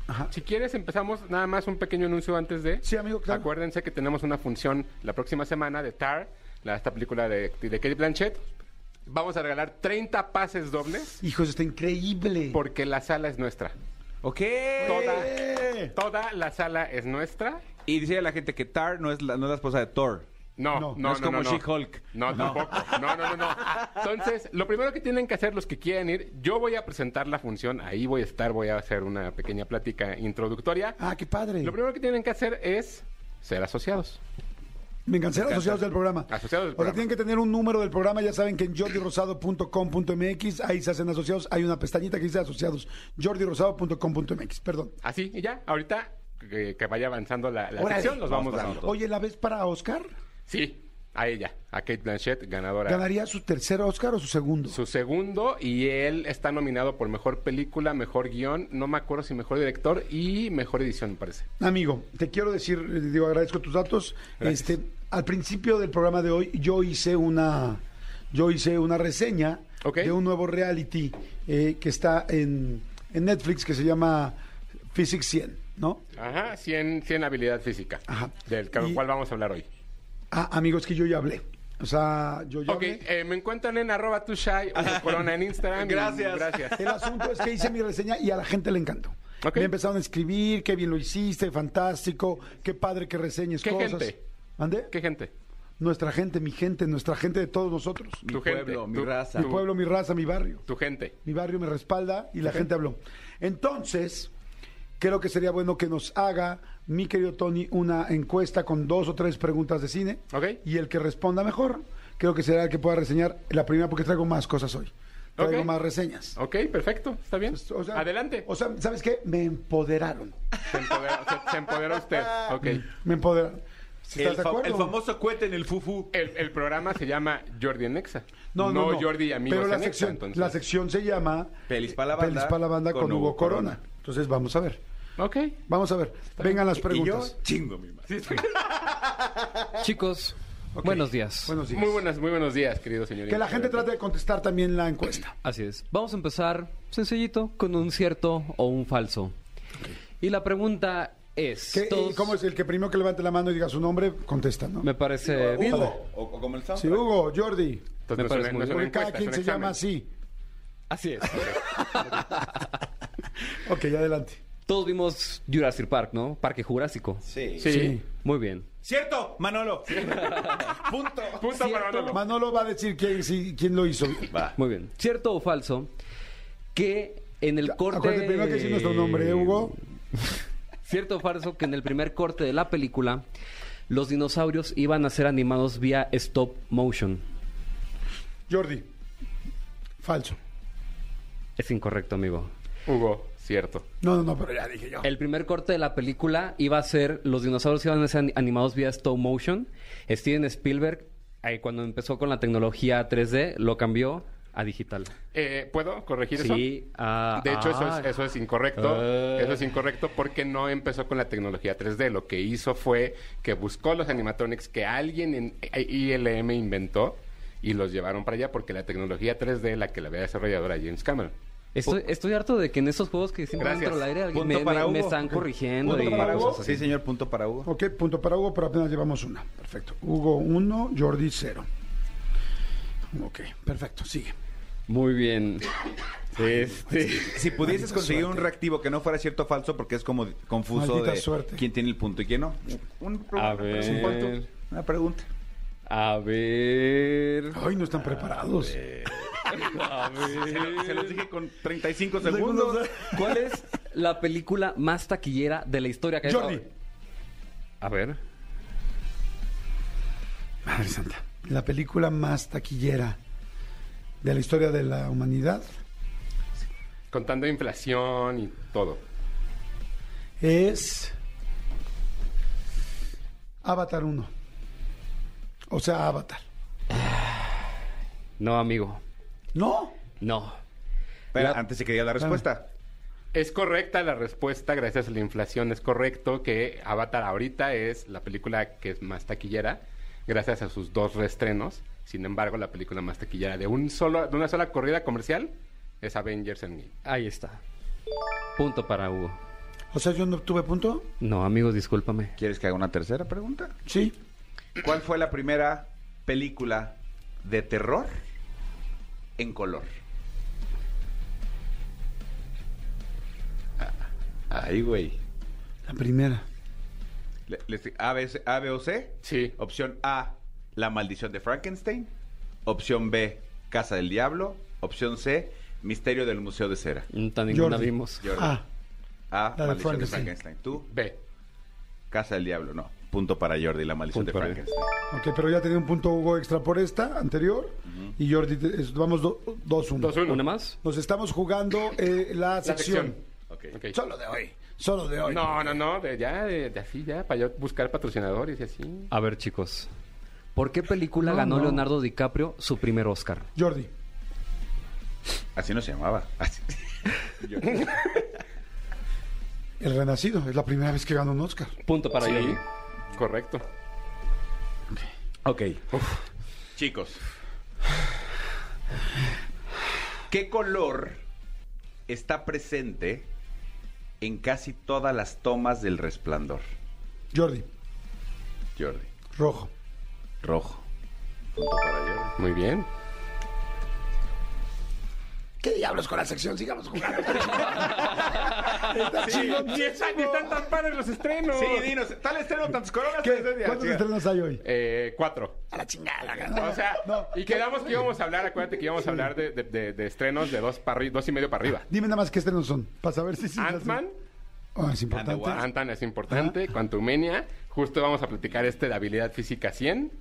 Ajá. Si quieres, empezamos nada más un pequeño anuncio antes de. Sí, amigo, claro. Acuérdense que tenemos una función la próxima semana de Tar, la, esta película de, de Kate Blanchett. Vamos a regalar 30 pases dobles Hijo, eso está increíble. porque la sala es nuestra. Ok. Toda, toda la sala es nuestra. Y dice la gente que Tar no es la, no es la esposa de Thor. No, No, no, no, no es como no. She-Hulk. No, tampoco. No, no, no, no. Entonces, lo primero que tienen que hacer los que quieren ir, yo voy a presentar la función, ahí voy a estar, voy a hacer una pequeña plática introductoria. Ah, qué padre. Lo primero que tienen que hacer es ser asociados. Vengan, ser Me encanta. asociados del programa. Asociados del O sea, programa. tienen que tener un número del programa. Ya saben que en jordirosado.com.mx, ahí se hacen asociados. Hay una pestañita que dice asociados. jordirosado.com.mx, perdón. Así, y ya, ahorita que, que vaya avanzando la, la sección, los vamos dando. Oye, ¿la ves para Oscar? Sí, a ella, a Kate Blanchett, ganadora. ¿Ganaría su tercer Oscar o su segundo? Su segundo, y él está nominado por mejor película, mejor guion, no me acuerdo si mejor director y mejor edición, me parece. Amigo, te quiero decir, eh, digo, agradezco tus datos. Gracias. Este, al principio del programa de hoy, yo hice una, yo hice una reseña de un nuevo reality eh, que está en, en Netflix que se llama Physics 100, ¿no? Ajá, 100, 100 habilidad física, Ajá. del Y- cual vamos a hablar hoy. Ah, amigos, que yo ya hablé. O sea, yo ya Ok, hablé. eh, me encuentran en arroba tushai o corona en Instagram. y Gracias. Gracias. El asunto es que hice mi reseña y a la gente le encantó. Ok. Me empezaron a escribir, qué bien lo hiciste, fantástico, qué padre que reseñes ¿Qué cosas. gente? ¿Ande? ¿Qué gente? Nuestra gente, mi gente, nuestra gente de todos nosotros. Mi Tu pueblo, gente, mi tu- raza. Mi pueblo, mi raza, mi barrio. Tu gente. Mi barrio me respalda y la gente habló. Entonces, creo que sería bueno que nos haga, mi querido Tony, una encuesta con dos o tres preguntas de cine. Ok. Y el que responda mejor, creo que será el que pueda reseñar la primera, porque traigo más cosas hoy. Traigo más reseñas. Ok, perfecto, está bien. O sea, Adelante. O sea, ¿sabes qué? Me empoderaron. Se empoderó, se- se empoderó usted. Ok. Me empoderaron. ¿Estás El, de fa- acuerdo? el famoso cohete en el fufu. El, el programa se llama Jordi en Nexa. No, no, no. Jordi y amigos Pero la en Nexa, sección, entonces. la sección se llama Pelis pa' la banda, Pelis pa' la banda con, con Hugo Hugo Corona. Corona. Entonces vamos a ver. Ok. Vamos a ver. Vengan las Y preguntas. yo chingo mi madre. Chicos, buenos días. Buenos días. Muy buenas, muy buenos días, querido señor. Que la gente trate de contestar también la encuesta. Así es. Vamos a empezar sencillito con un cierto o un falso. Y la pregunta es... ¿Qué- todos- ¿Cómo es el que primero que levante la mano y diga su nombre, contesta, no? Me parece bien. Hugo, o, o como el Sí. Hugo, Jordi. Entonces, Me no parece muy Porque cada quien se llama así. Así es. Ok, adelante. Todos vimos Jurassic Park, ¿no? Parque Jurásico. Sí. Sí. Muy bien. ¿Cierto, Manolo? Punto. Punto para Manolo. Manolo va a decir quién, sí, quién lo hizo. Va. Muy bien. ¿Cierto o falso que en el corte... Acuérdate primero que decir nuestro nombre, ¿eh, Hugo? ¿Cierto o falso que en el primer corte de la película los dinosaurios iban a ser animados vía stop motion? Jordi. Falso. Es incorrecto, amigo. Hugo, cierto. No, no, no, pero ya dije yo. El primer corte de la película iba a ser, los dinosaurios iban a ser ani- animados vía stop motion. Steven Spielberg, ahí cuando empezó con la tecnología 3D, lo cambió a digital. Eh, ¿Puedo corregir eso? Sí. ah, De hecho, eso, es, eso es incorrecto. Ah. Eso es incorrecto porque no empezó con la tecnología 3D. Lo que hizo fue que buscó los animatronics que alguien en ILM inventó y los llevaron para allá porque la tecnología 3D la que la había desarrollado era James Cameron. Estoy, estoy harto de que en estos juegos que siempre Gracias. dentro del aire alguien me, para me- están corrigiendo. Punto y para Hugo. cosas. Sí, señor, punto para Hugo. Ok, punto para Hugo, pero apenas llevamos una. Perfecto. Hugo 1, Jordi 0. Ok, perfecto, sigue. Muy bien. Este, Si pudieses Maldita conseguir suerte. un reactivo que no fuera cierto o falso, porque es como confuso Maldita de suerte. quién tiene el punto y quién no. Un- a una ver. pregunta. Una pregunta. A ver. Ay, no están preparados. Ver. Se los dije con 35 Segundos. segundos. ¿Cuál es la película más taquillera de la historia? que Jordi. A ver. Madre Santa. La película más taquillera de la historia de la humanidad Contando inflación y todo. es Avatar 1. O sea, Avatar. No, amigo. ¿No? No. La- antes se quería la respuesta. Es correcta la respuesta, gracias a la inflación. Es correcto que Avatar ahorita es la película que es más taquillera, gracias a sus dos reestrenos. Sin embargo, la película más taquillera de un solo, de una sola corrida comercial es Avengers Endgame. Ahí está. Punto para Hugo. O sea, yo no tuve punto. No, amigo, discúlpame. ¿Quieres que haga una tercera pregunta? Sí. ¿Cuál fue la primera película de terror en color? Ah, Ahí, güey. La primera. Le- A, B, C- A, B o C. Sí. Opción A, La maldición de Frankenstein. Opción B, Casa del Diablo. Opción C, Misterio del Museo de Cera. Mm, Tan ninguna Jordi. vimos. Jordi. Ah, A, La de Maldición de Frankenstein. Frankenstein. Tú, B. Casa del Diablo, no. Punto para Jordi, la maldición Punto de Frankenstein. Ok, pero ya tenía un punto Hugo extra por esta anterior. Y Jordi, te- es- vamos 2-1. 2-1. ¿Una más? Nos estamos jugando eh, la La sección. Solo de hoy. Solo de hoy. No, no, no, de, ya, de, de así, ya, para yo buscar patrocinadores y así. A ver, chicos. ¿Por qué película No, ganó no. Leonardo DiCaprio su primer Oscar? Jordi. Así no se llamaba. Así. El Renacido. Es la primera vez que gana un Oscar. Punto para Sí, Jordi. Correcto. Ok. Chicos. ¿Qué color está presente en casi todas las tomas del resplandor? Jordi. Jordi. Rojo. Rojo. Punto para Jordi. Muy bien. ¿Qué diablos con la sección? Sigamos jugando. Está chingón. Ni están, tan padres los estrenos. Sí, dinos, tal estreno tantas coronas. ¿Cuántos chica. estrenos hay hoy? Eh, cuatro. A la chingada. O sea, No. y quedamos que íbamos a hablar, acuérdate que íbamos a hablar de, de- de- de estrenos de dos, para arri- dos y medio para arriba. Dime nada más qué estrenos son. Para saber si sí. Ant-Man, Ah, es importante. Ant-Man es importante, Quantumania, justo vamos a platicar este de habilidad física 100,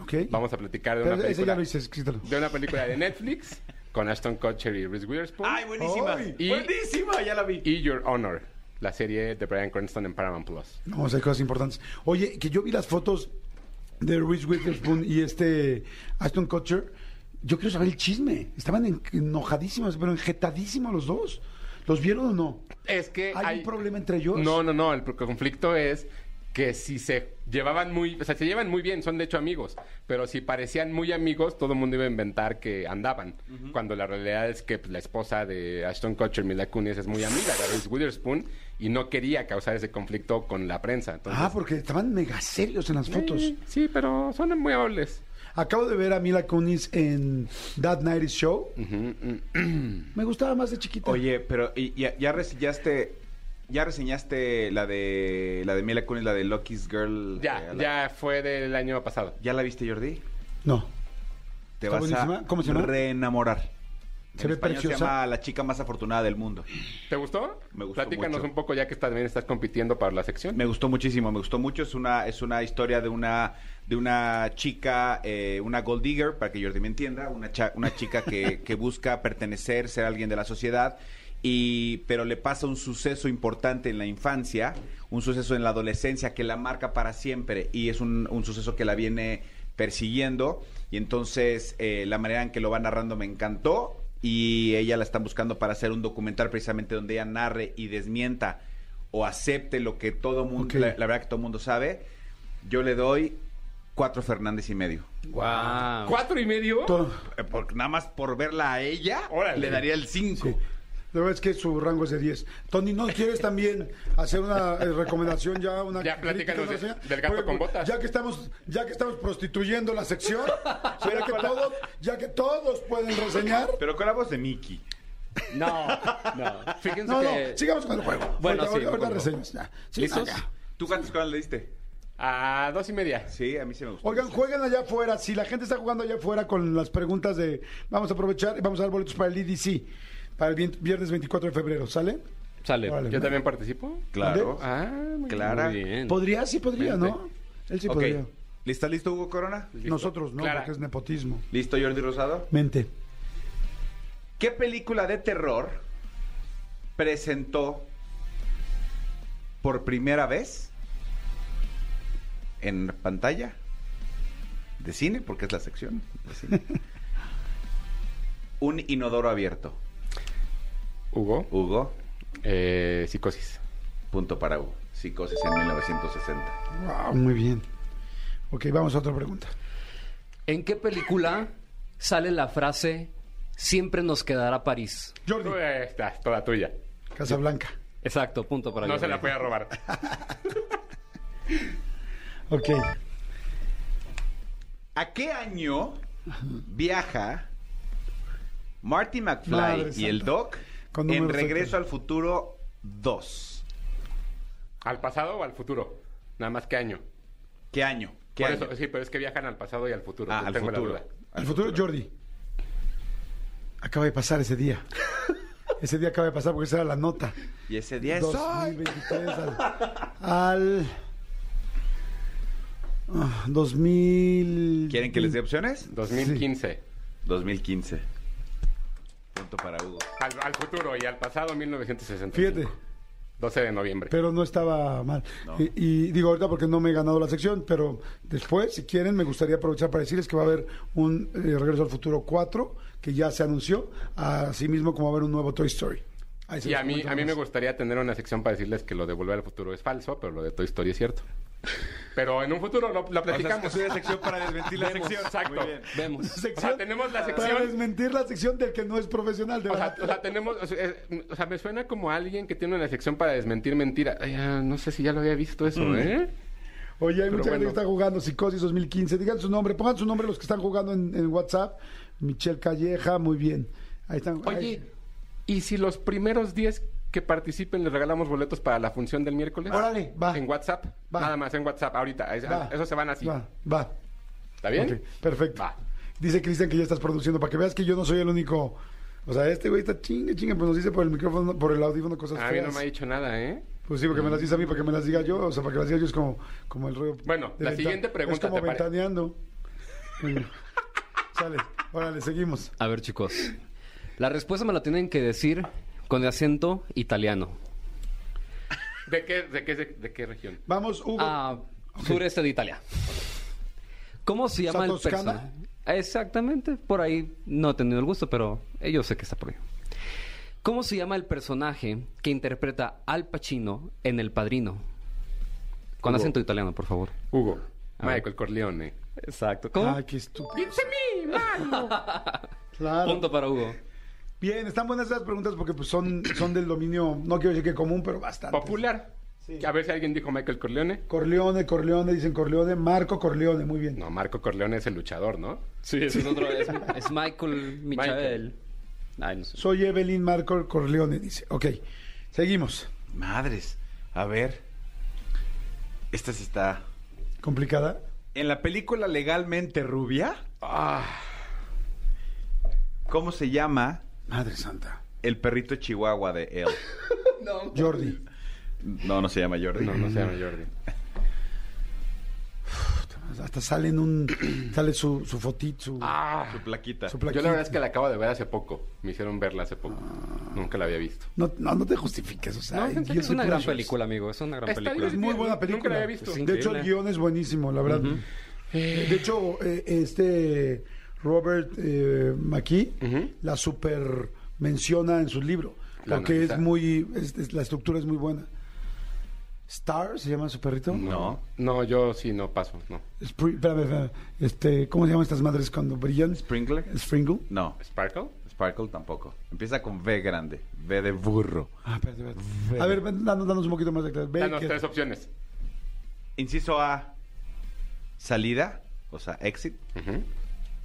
Ok. vamos a Blaticar de Pero una película, lo hice, quítalo. de una película de Netflix con Ashton Kutcher y Reese Witherspoon Ay, buenísima. Ay. Y- buenísima, ya la vi. y Your Honor, la serie de Brian Cranston en Paramount Plus. Vamos a hacer cosas importantes. Oye, que yo vi las fotos de Reese Witherspoon y este Aston Kutcher. Yo quiero saber el chisme. Estaban en- enojadísimos, pero enjetadísimos los dos. ¿Los vieron o no? Es que ¿Hay, un problema entre ellos? No, no, no. El conflicto es que si se llevaban muy, o sea, se llevan muy bien, son de hecho amigos, pero si parecían muy amigos, todo el mundo iba a inventar que andaban, cuando la realidad es que pues, la esposa de Ashton Kutcher, Mila Kunis, es muy amiga de Reese Witherspoon y no quería causar ese conflicto con la prensa. Entonces, Ah, porque estaban mega serios en las fotos. sí, pero son muy amables. Acabo de ver a Mila Kunis en That Night Show. Me gustaba más de chiquita. Oye, pero ¿y ya, ya reseñaste, ya reseñaste la de la de Mila Kunis, la de Lucky's Girl. Ya, eh, la- ya fue del año pasado. ¿Ya la viste, Jordi? No. Te ¿Está vas buenísima? a ¿Cómo se llama? reenamorar. Se en ve español preciosa. se llama La chica más afortunada del mundo. ¿Te gustó? Me gustó Platícanos mucho. un poco ya que también estás compitiendo para la sección. Me gustó muchísimo, me gustó mucho. Es una, es una historia de una, de una chica, eh, una gold digger, para que Jordi me entienda, una, cha- una chica que, que busca pertenecer, ser alguien de la sociedad. Y, pero le pasa un suceso importante en la infancia, un suceso en la adolescencia que la marca para siempre y es un, un suceso que la viene persiguiendo y entonces eh, la manera en que lo va narrando me encantó y ella la están buscando para hacer un documental precisamente donde ella narre y desmienta o acepte lo que todo mundo, la, la verdad que todo mundo sabe, yo le doy cuatro Fernández y medio. Wow. ¿Cuatro y medio? Todo. Eh, por- nada más por verla a ella, Órale. le daría el cinco. Sí. La verdad es que su rango es de 10. Tony, ¿no quieres también hacer una eh, recomendación ya? Una Ya, platícanos de- del gato con botas. Ya que estamos, ya que estamos prostituyendo la sección, ya que todos, ya que todos pueden reseñar. Pero con la voz de Mickey. No, no. Fíjense No, no, que... sigamos con el juego. Bueno, ahorita, sí, ahorita reseñas. Sí, ¿Listos? ¿Tú cuántos cuál le diste? A dos y media. Sí, a mí sí me gustó. Oigan, jueguen allá afuera. Si la gente está jugando allá afuera con las preguntas de. Vamos a aprovechar y vamos a dar boletos para el EDC. Para el vi- viernes 24 de febrero. ¿Sale? Sale. Vale. ¿Yo también participo? Claro. Ah, muy Clara. Bien. Podría, sí podría, Vente. ¿no? Él sí ok. podría. ¿Lista, listo, Hugo Corona? Listo. Nosotros, ¿no? Clara. Porque es nepotismo. ¿Listo, Jordi Rosado? Mente. ¿Qué película de terror presentó por primera vez en pantalla de cine, porque es la sección de cine, un inodoro abierto? Hugo, Hugo, eh, psicosis. punto para Hugo. Psicosis en 1960. Wow, muy bien. Ok, vamos a otra pregunta. ¿En qué película sale la frase Siempre nos quedará París? Jordi, Tú, eh, está, toda tuya. Casablanca. Exacto, punto para No Jordi. se la puede robar. Ok. ¿A qué año viaja Marty McFly Madre y el. Doc en Regreso al Futuro 2? ¿Al pasado o al futuro? Nada más que año. ¿Qué año? ¿Qué Por año? eso, sí, pero es que viajan al pasado y al futuro. Ah, al tengo la futuro. futuro, Jordi. Acaba de pasar ese día. Ese día acaba de pasar porque esa era la nota. Y ese día es hoy. 2023 al, al 2000. ¿Quieren que les dé opciones? 2015. 2015. Para Hugo. Al, al futuro y al pasado 1960. Fíjate, 12 de noviembre. pero no estaba mal. No. Y, y digo ahorita porque no me he ganado la sección, pero después, si quieren, me gustaría aprovechar para decirles que va a haber un eh, Regreso al Futuro 4 que ya se anunció, así mismo como va a haber un nuevo Toy Story. Y a mí, a mí me gustaría tener una sección para decirles que lo de Volver al Futuro es falso, pero lo de Toy Story es cierto. Pero en un futuro lo, lo platicamos. una sección para desmentir la Vemos, sección. exacto. Muy bien. Vemos. Sección O sea, tenemos la Para sección... desmentir la sección del que no es profesional, de O sea, o sea, tenemos, o sea, o sea, me suena como alguien que tiene una sección para desmentir mentira. Ay, ah, no sé si ya lo había visto eso, Mm. ¿eh? Oye, hay Pero mucha gente que está jugando Psicosis 2015. Digan su nombre, pongan su nombre los que están jugando en, en WhatsApp. Michelle Calleja, muy bien. Ahí están. Oye, Ahí. ¿y si los primeros 10 que participen les regalamos boletos para la función del miércoles? Órale, va. En WhatsApp. Va. Nada más en WhatsApp, ahorita. Es- Va. Eso se van así. Va, va. ¿Está bien? Ok, perfecto. Va. Dice Cristian que ya estás produciendo para que veas que yo no soy el único. O sea, este güey está chingue, chingue, pues nos dice por el micrófono, por el audífono cosas A mí no me ha dicho nada, ¿eh? Pues sí, porque me las dice a mí, para que me las diga yo. O sea, para que las diga yo es como, como el rollo. Bueno, la venta- siguiente pregunta, Es como ¿te pare- ventaneando. Sale, órale, seguimos. A ver, chicos. La respuesta me la tienen que decir con el acento italiano. ¿De qué, de qué, de, qué región? Vamos, Hugo. Ah, sureste de Italia. ¿Cómo se llama el personaje? Exactamente, por ahí no he tenido el gusto, pero yo sé que está por ahí. ¿Cómo se llama el personaje que interpreta Al Pacino en El Padrino? Con Hugo. acento italiano, por favor. Hugo. A ver. Michael Corleone. Exacto. ¿Cómo? Ay, qué estúpido. It's me, Mario. Claro. Punto para Hugo. Bien, están buenas esas preguntas porque pues son, son del dominio, no quiero decir que común, pero bastante. Popular. A ver si alguien dijo Michael Corleone. Corleone, Corleone, dicen Corleone, Marco Corleone, muy bien. No, Marco Corleone es el luchador, ¿no? Sí, es, otro, es, es Michael Michael. Ay, no sé. Soy Evelyn Marco Corleone, dice. Ok, seguimos. Madres. A ver. Esta sí está. ¿Complicada? En la película Legalmente Rubia. ¿Cómo se llama Madre santa. el perrito chihuahua de él? Jordi. No, no se llama Jordi. No, no se llama Jordi. Hasta sale en un... sale su, su fotito, su, Ah, Su plaquita. su yo la verdad es que la acabo de ver hace poco. Me hicieron verla hace poco. Ah. Nunca la había visto. No, no, no te justifiques, o sea... No, es guilty una gran película, amigo. Es una gran Está película. Es muy buena Nunca película. la había visto. De hecho, el guion es buenísimo, la verdad. Eh, De hecho, eh, este Robert eh, McKee la super menciona en su libro. La Porque analiza. es muy... es- es- la estructura es muy buena. Star, ¿se llama su perrito? No. No, yo sí no paso, no. Spri- espérame, espérame. Este, ¿Cómo se llaman estas madres cuando brillan? ¿Sprinkler? Sprinkle. No. ¿Sparkle? Sparkle tampoco. Empieza con V grande. V de burro. Ah, espérate, espérate. A ver, danos, danos un poquito más de claridad. Danos tres opciones. Inciso A. Salida. O sea, exit. Ujú,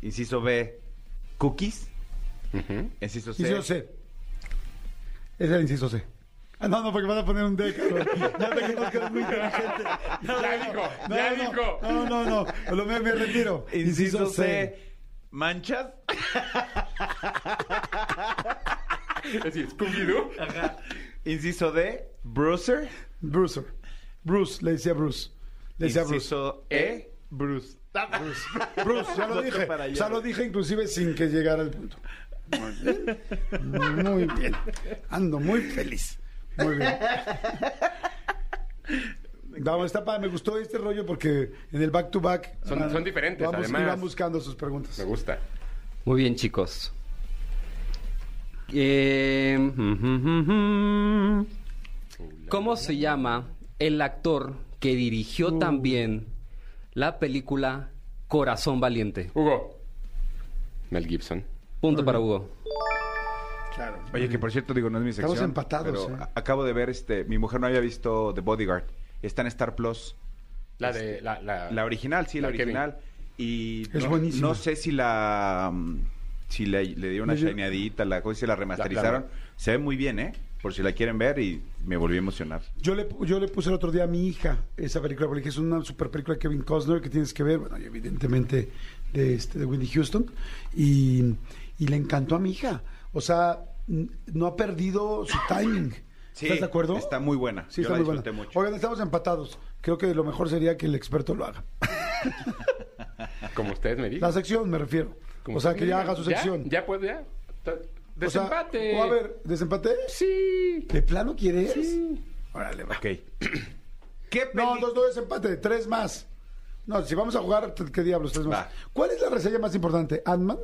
Inciso B. Cookies. ujú. Inciso C. Inciso C. Es el inciso C. Ah, no, no, porque van a poner un D, cabrón. Ya te que eres muy inteligente. No, Ya no, dijo, no, ya no, dijo. No, no, no. Lo me, me retiro. Inciso C. Manchas. Es decir, Scooby-Doo. Inciso D. Bruiser. Bruce. Bruce, le decía Bruce. Le decía Bruce. Inciso E. Bruce. Bruce, ya lo dije. Ya lo dije inclusive sin que llegara el punto. Muy bien. Muy bien. Ando muy feliz. Muy bien. Vamos, está padre. Me gustó este rollo porque en el back to back Son- ah, son diferentes, vamos, además. Buscando sus preguntas. Me gusta. Muy bien, chicos. Eh, ¿Cómo se llama el actor que dirigió también la película Corazón Valiente? Hugo. Mel Gibson. Punto para Hugo. Claro. Oye, que por cierto, digo, no es mi sección. Estamos empatados, pero ¿eh? acabo de ver, este, mi mujer no había visto The Bodyguard. Está en Star Plus. La de la, la, La original, sí, la, original. Y Es no, buenísima. no sé si la mm, si le, le dio una shineadita, la cosa si la remasterizaron. La- Se ve muy bien, ¿eh? Por si la quieren ver y me volví a emocionar. Yo le, yo le puse el otro día a mi hija esa película, porque es una super película de Kevin Costner que tienes que ver, bueno, y evidentemente de, este, de Whitney Houston, y, y le encantó a mi hija. O sea, no ha perdido su timing. ¿Estás de acuerdo? Está muy buena. Sí, Yo está la muy buena. mucho. Oigan, estamos empatados. Creo que lo mejor sería que el experto lo haga. Como ustedes me digan. La sección, me refiero. Como O sea, que ya haga su sección. Ya, ya pues, ya. Ta- O sea, Desempate. o a ver, ¿desempate? Sí. ¿De plano quieres? Sí. Órale, va. Ok. ¿Qué No, dos, dos desempate, tres más. No, si vamos a jugar, ¿qué diablos? Tres más. Va. ¿Cuál es la reseña más importante? ¿Ant-Man?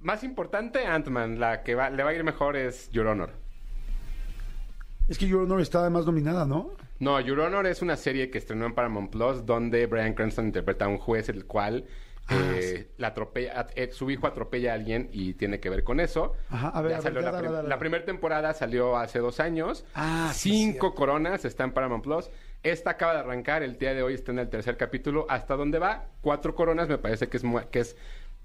Más importante, Ant-Man. La que va, le va a ir mejor es Your Honor. Es que Your Honor está además nominada, ¿no? No, Your Honor es una serie que estrenó en Paramount Plus donde Brian Cranston interpreta a un juez el cual eh, la atropella, eh, su hijo atropella a alguien y tiene que ver con eso. Ajá, a ver, Ya a ver, salió la, prim- primera temporada salió hace dos años. Ah, Cinco coronas está en Paramount Plus. Esta acaba de arrancar, el día de hoy está en el tercer capítulo. ¿Hasta dónde va? Cuatro coronas, me parece que es, que es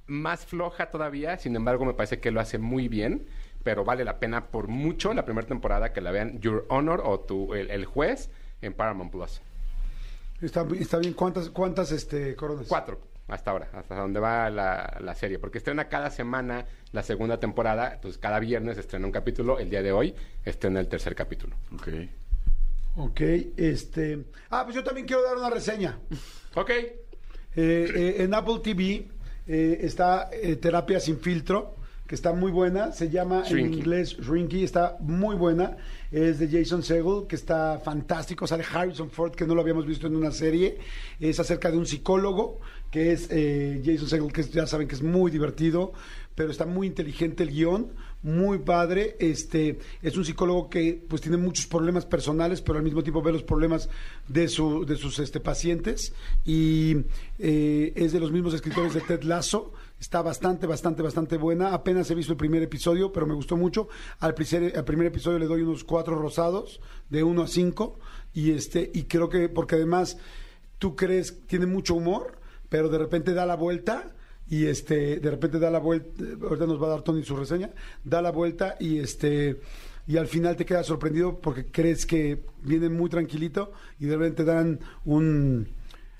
más floja todavía. Sin embargo, me parece que lo hace muy bien. Pero vale la pena por mucho la primera temporada que la vean Your Honor o tu, el, el juez en Paramount Plus. Está, está bien. ¿Cuántas, cuántas este, coronas? Cuatro, hasta ahora, hasta donde va la, la serie. Porque estrena cada semana la segunda temporada. Entonces, cada viernes estrena un capítulo. El día de hoy estrena el tercer capítulo. Ok. Ok, este... Ah, pues yo también quiero dar una reseña. Ok. Eh, eh, en Apple TV eh, está eh, Terapia sin filtro, que está muy buena. Se llama en inglés Shrinky, está muy buena. Es de Jason Segel, que está fantástico. Sale Harrison Ford, que no lo habíamos visto en una serie. Es acerca de un psicólogo, que es eh, Jason Segel, que ya saben que es muy divertido, pero está muy inteligente el guion, muy padre. Este es un psicólogo que pues tiene muchos problemas personales, pero al mismo tiempo ve los problemas de su de sus este pacientes y eh, es de los mismos escritores de Ted Lasso. Está bastante, bastante, bastante buena. Apenas he visto el primer episodio, pero me gustó mucho. Al primer, al primer episodio le doy unos cuatro rosados, de uno a cinco. Y este, y creo que, porque además tú crees, tiene mucho humor, pero de repente da la vuelta y este de repente da la vuelta ahorita nos va a dar Tony su reseña da la vuelta y este y al final te quedas sorprendido porque crees que viene muy tranquilito y de repente dan un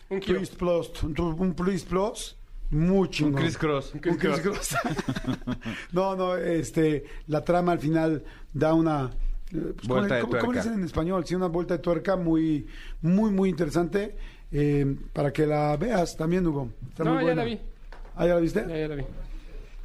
Un twist plus un, un twist plus muy chingón. Un criss cross. Un criss cross. no no este la trama al final da una eh, pues, ¿cómo Vuelta le- de ¿cómo, cómo tuerca. dicen en español? Sí, una vuelta de tuerca muy, muy, muy interesante eh, para que la veas también, Hugo. Está No, muy ya la vi. ¿Ah, ya la viste? Ya, ya la vi.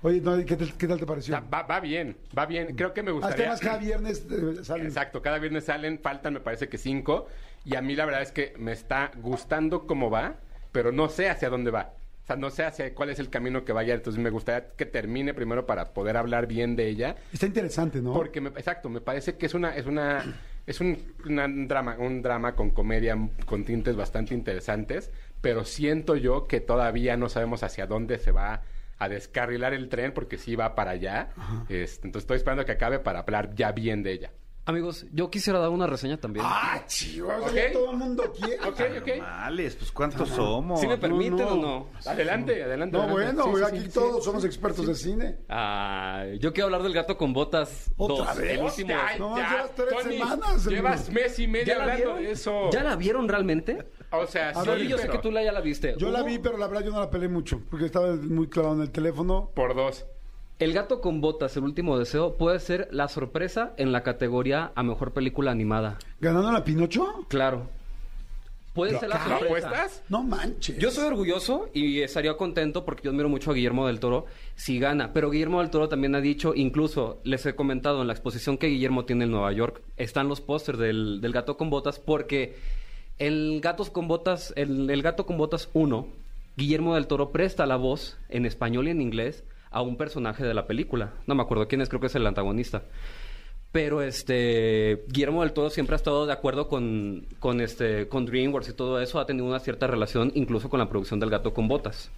Oye, no, ¿qué, tal, qué tal te pareció? Va, va bien, va bien. Creo que me gustaría... cada viernes eh, salen. Exacto, cada viernes salen, faltan me parece que cinco. Y a mí la verdad es que me está gustando cómo va, pero no sé hacia dónde va. O sea, no sé hacia cuál es el camino que vaya. Entonces me gustaría que termine primero para poder hablar bien de ella. Está interesante, ¿no? Porque, me- exacto, me parece que es una, es una, es un, una- un drama, un drama con comedia, con tintes bastante interesantes, pero siento yo que todavía no sabemos hacia dónde se va a descarrilar el tren, porque sí va para allá. Este, entonces estoy esperando que acabe para hablar ya bien de ella. Amigos, yo quisiera dar una reseña también. ¡Ah, chivos! Ok. ya Todo el mundo quiere. Ok, ok. Males, pues ¿cuántos somos? ¿Sí me permiten no. o no? Adelante, adelante. No, adelante. bueno, Sí, sí, aquí sí, todos sí. somos expertos de cine. Ah, yo quiero hablar del gato con botas ¿Otra 2. vez? El último. Ay, No, ya, llevas tres Tony, semanas, Llevas mes y medio ¿Ya la hablando vieron? de eso. ¿Ya la vieron realmente? O sea, A sí, ver, yo sé que tú la ya la viste. Yo la vi, pero la verdad yo no la peleé mucho, porque estaba muy clavado en el teléfono. por dos. El gato con botas, el último deseo, puede ser la sorpresa en la categoría a mejor película animada. ¿Ganando la Pinocho? Claro. Puede ser la ¿Lo sorpresa. apuestas? No manches. Yo soy orgulloso y estaría contento porque yo admiro mucho a Guillermo del Toro si gana. Pero Guillermo del Toro también ha dicho, incluso les he comentado en la exposición que Guillermo tiene en Nueva York, están los pósters del, del gato con botas porque el gatos con botas, el, el gato con botas 1, Guillermo del Toro presta la voz en español y en inglés a un personaje de la película. No me acuerdo quién es, creo que es el antagonista. Pero este Guillermo del Toro siempre ha estado de acuerdo con, con este con DreamWorks y todo eso, ha tenido una cierta relación incluso con la producción del Gato con Botas.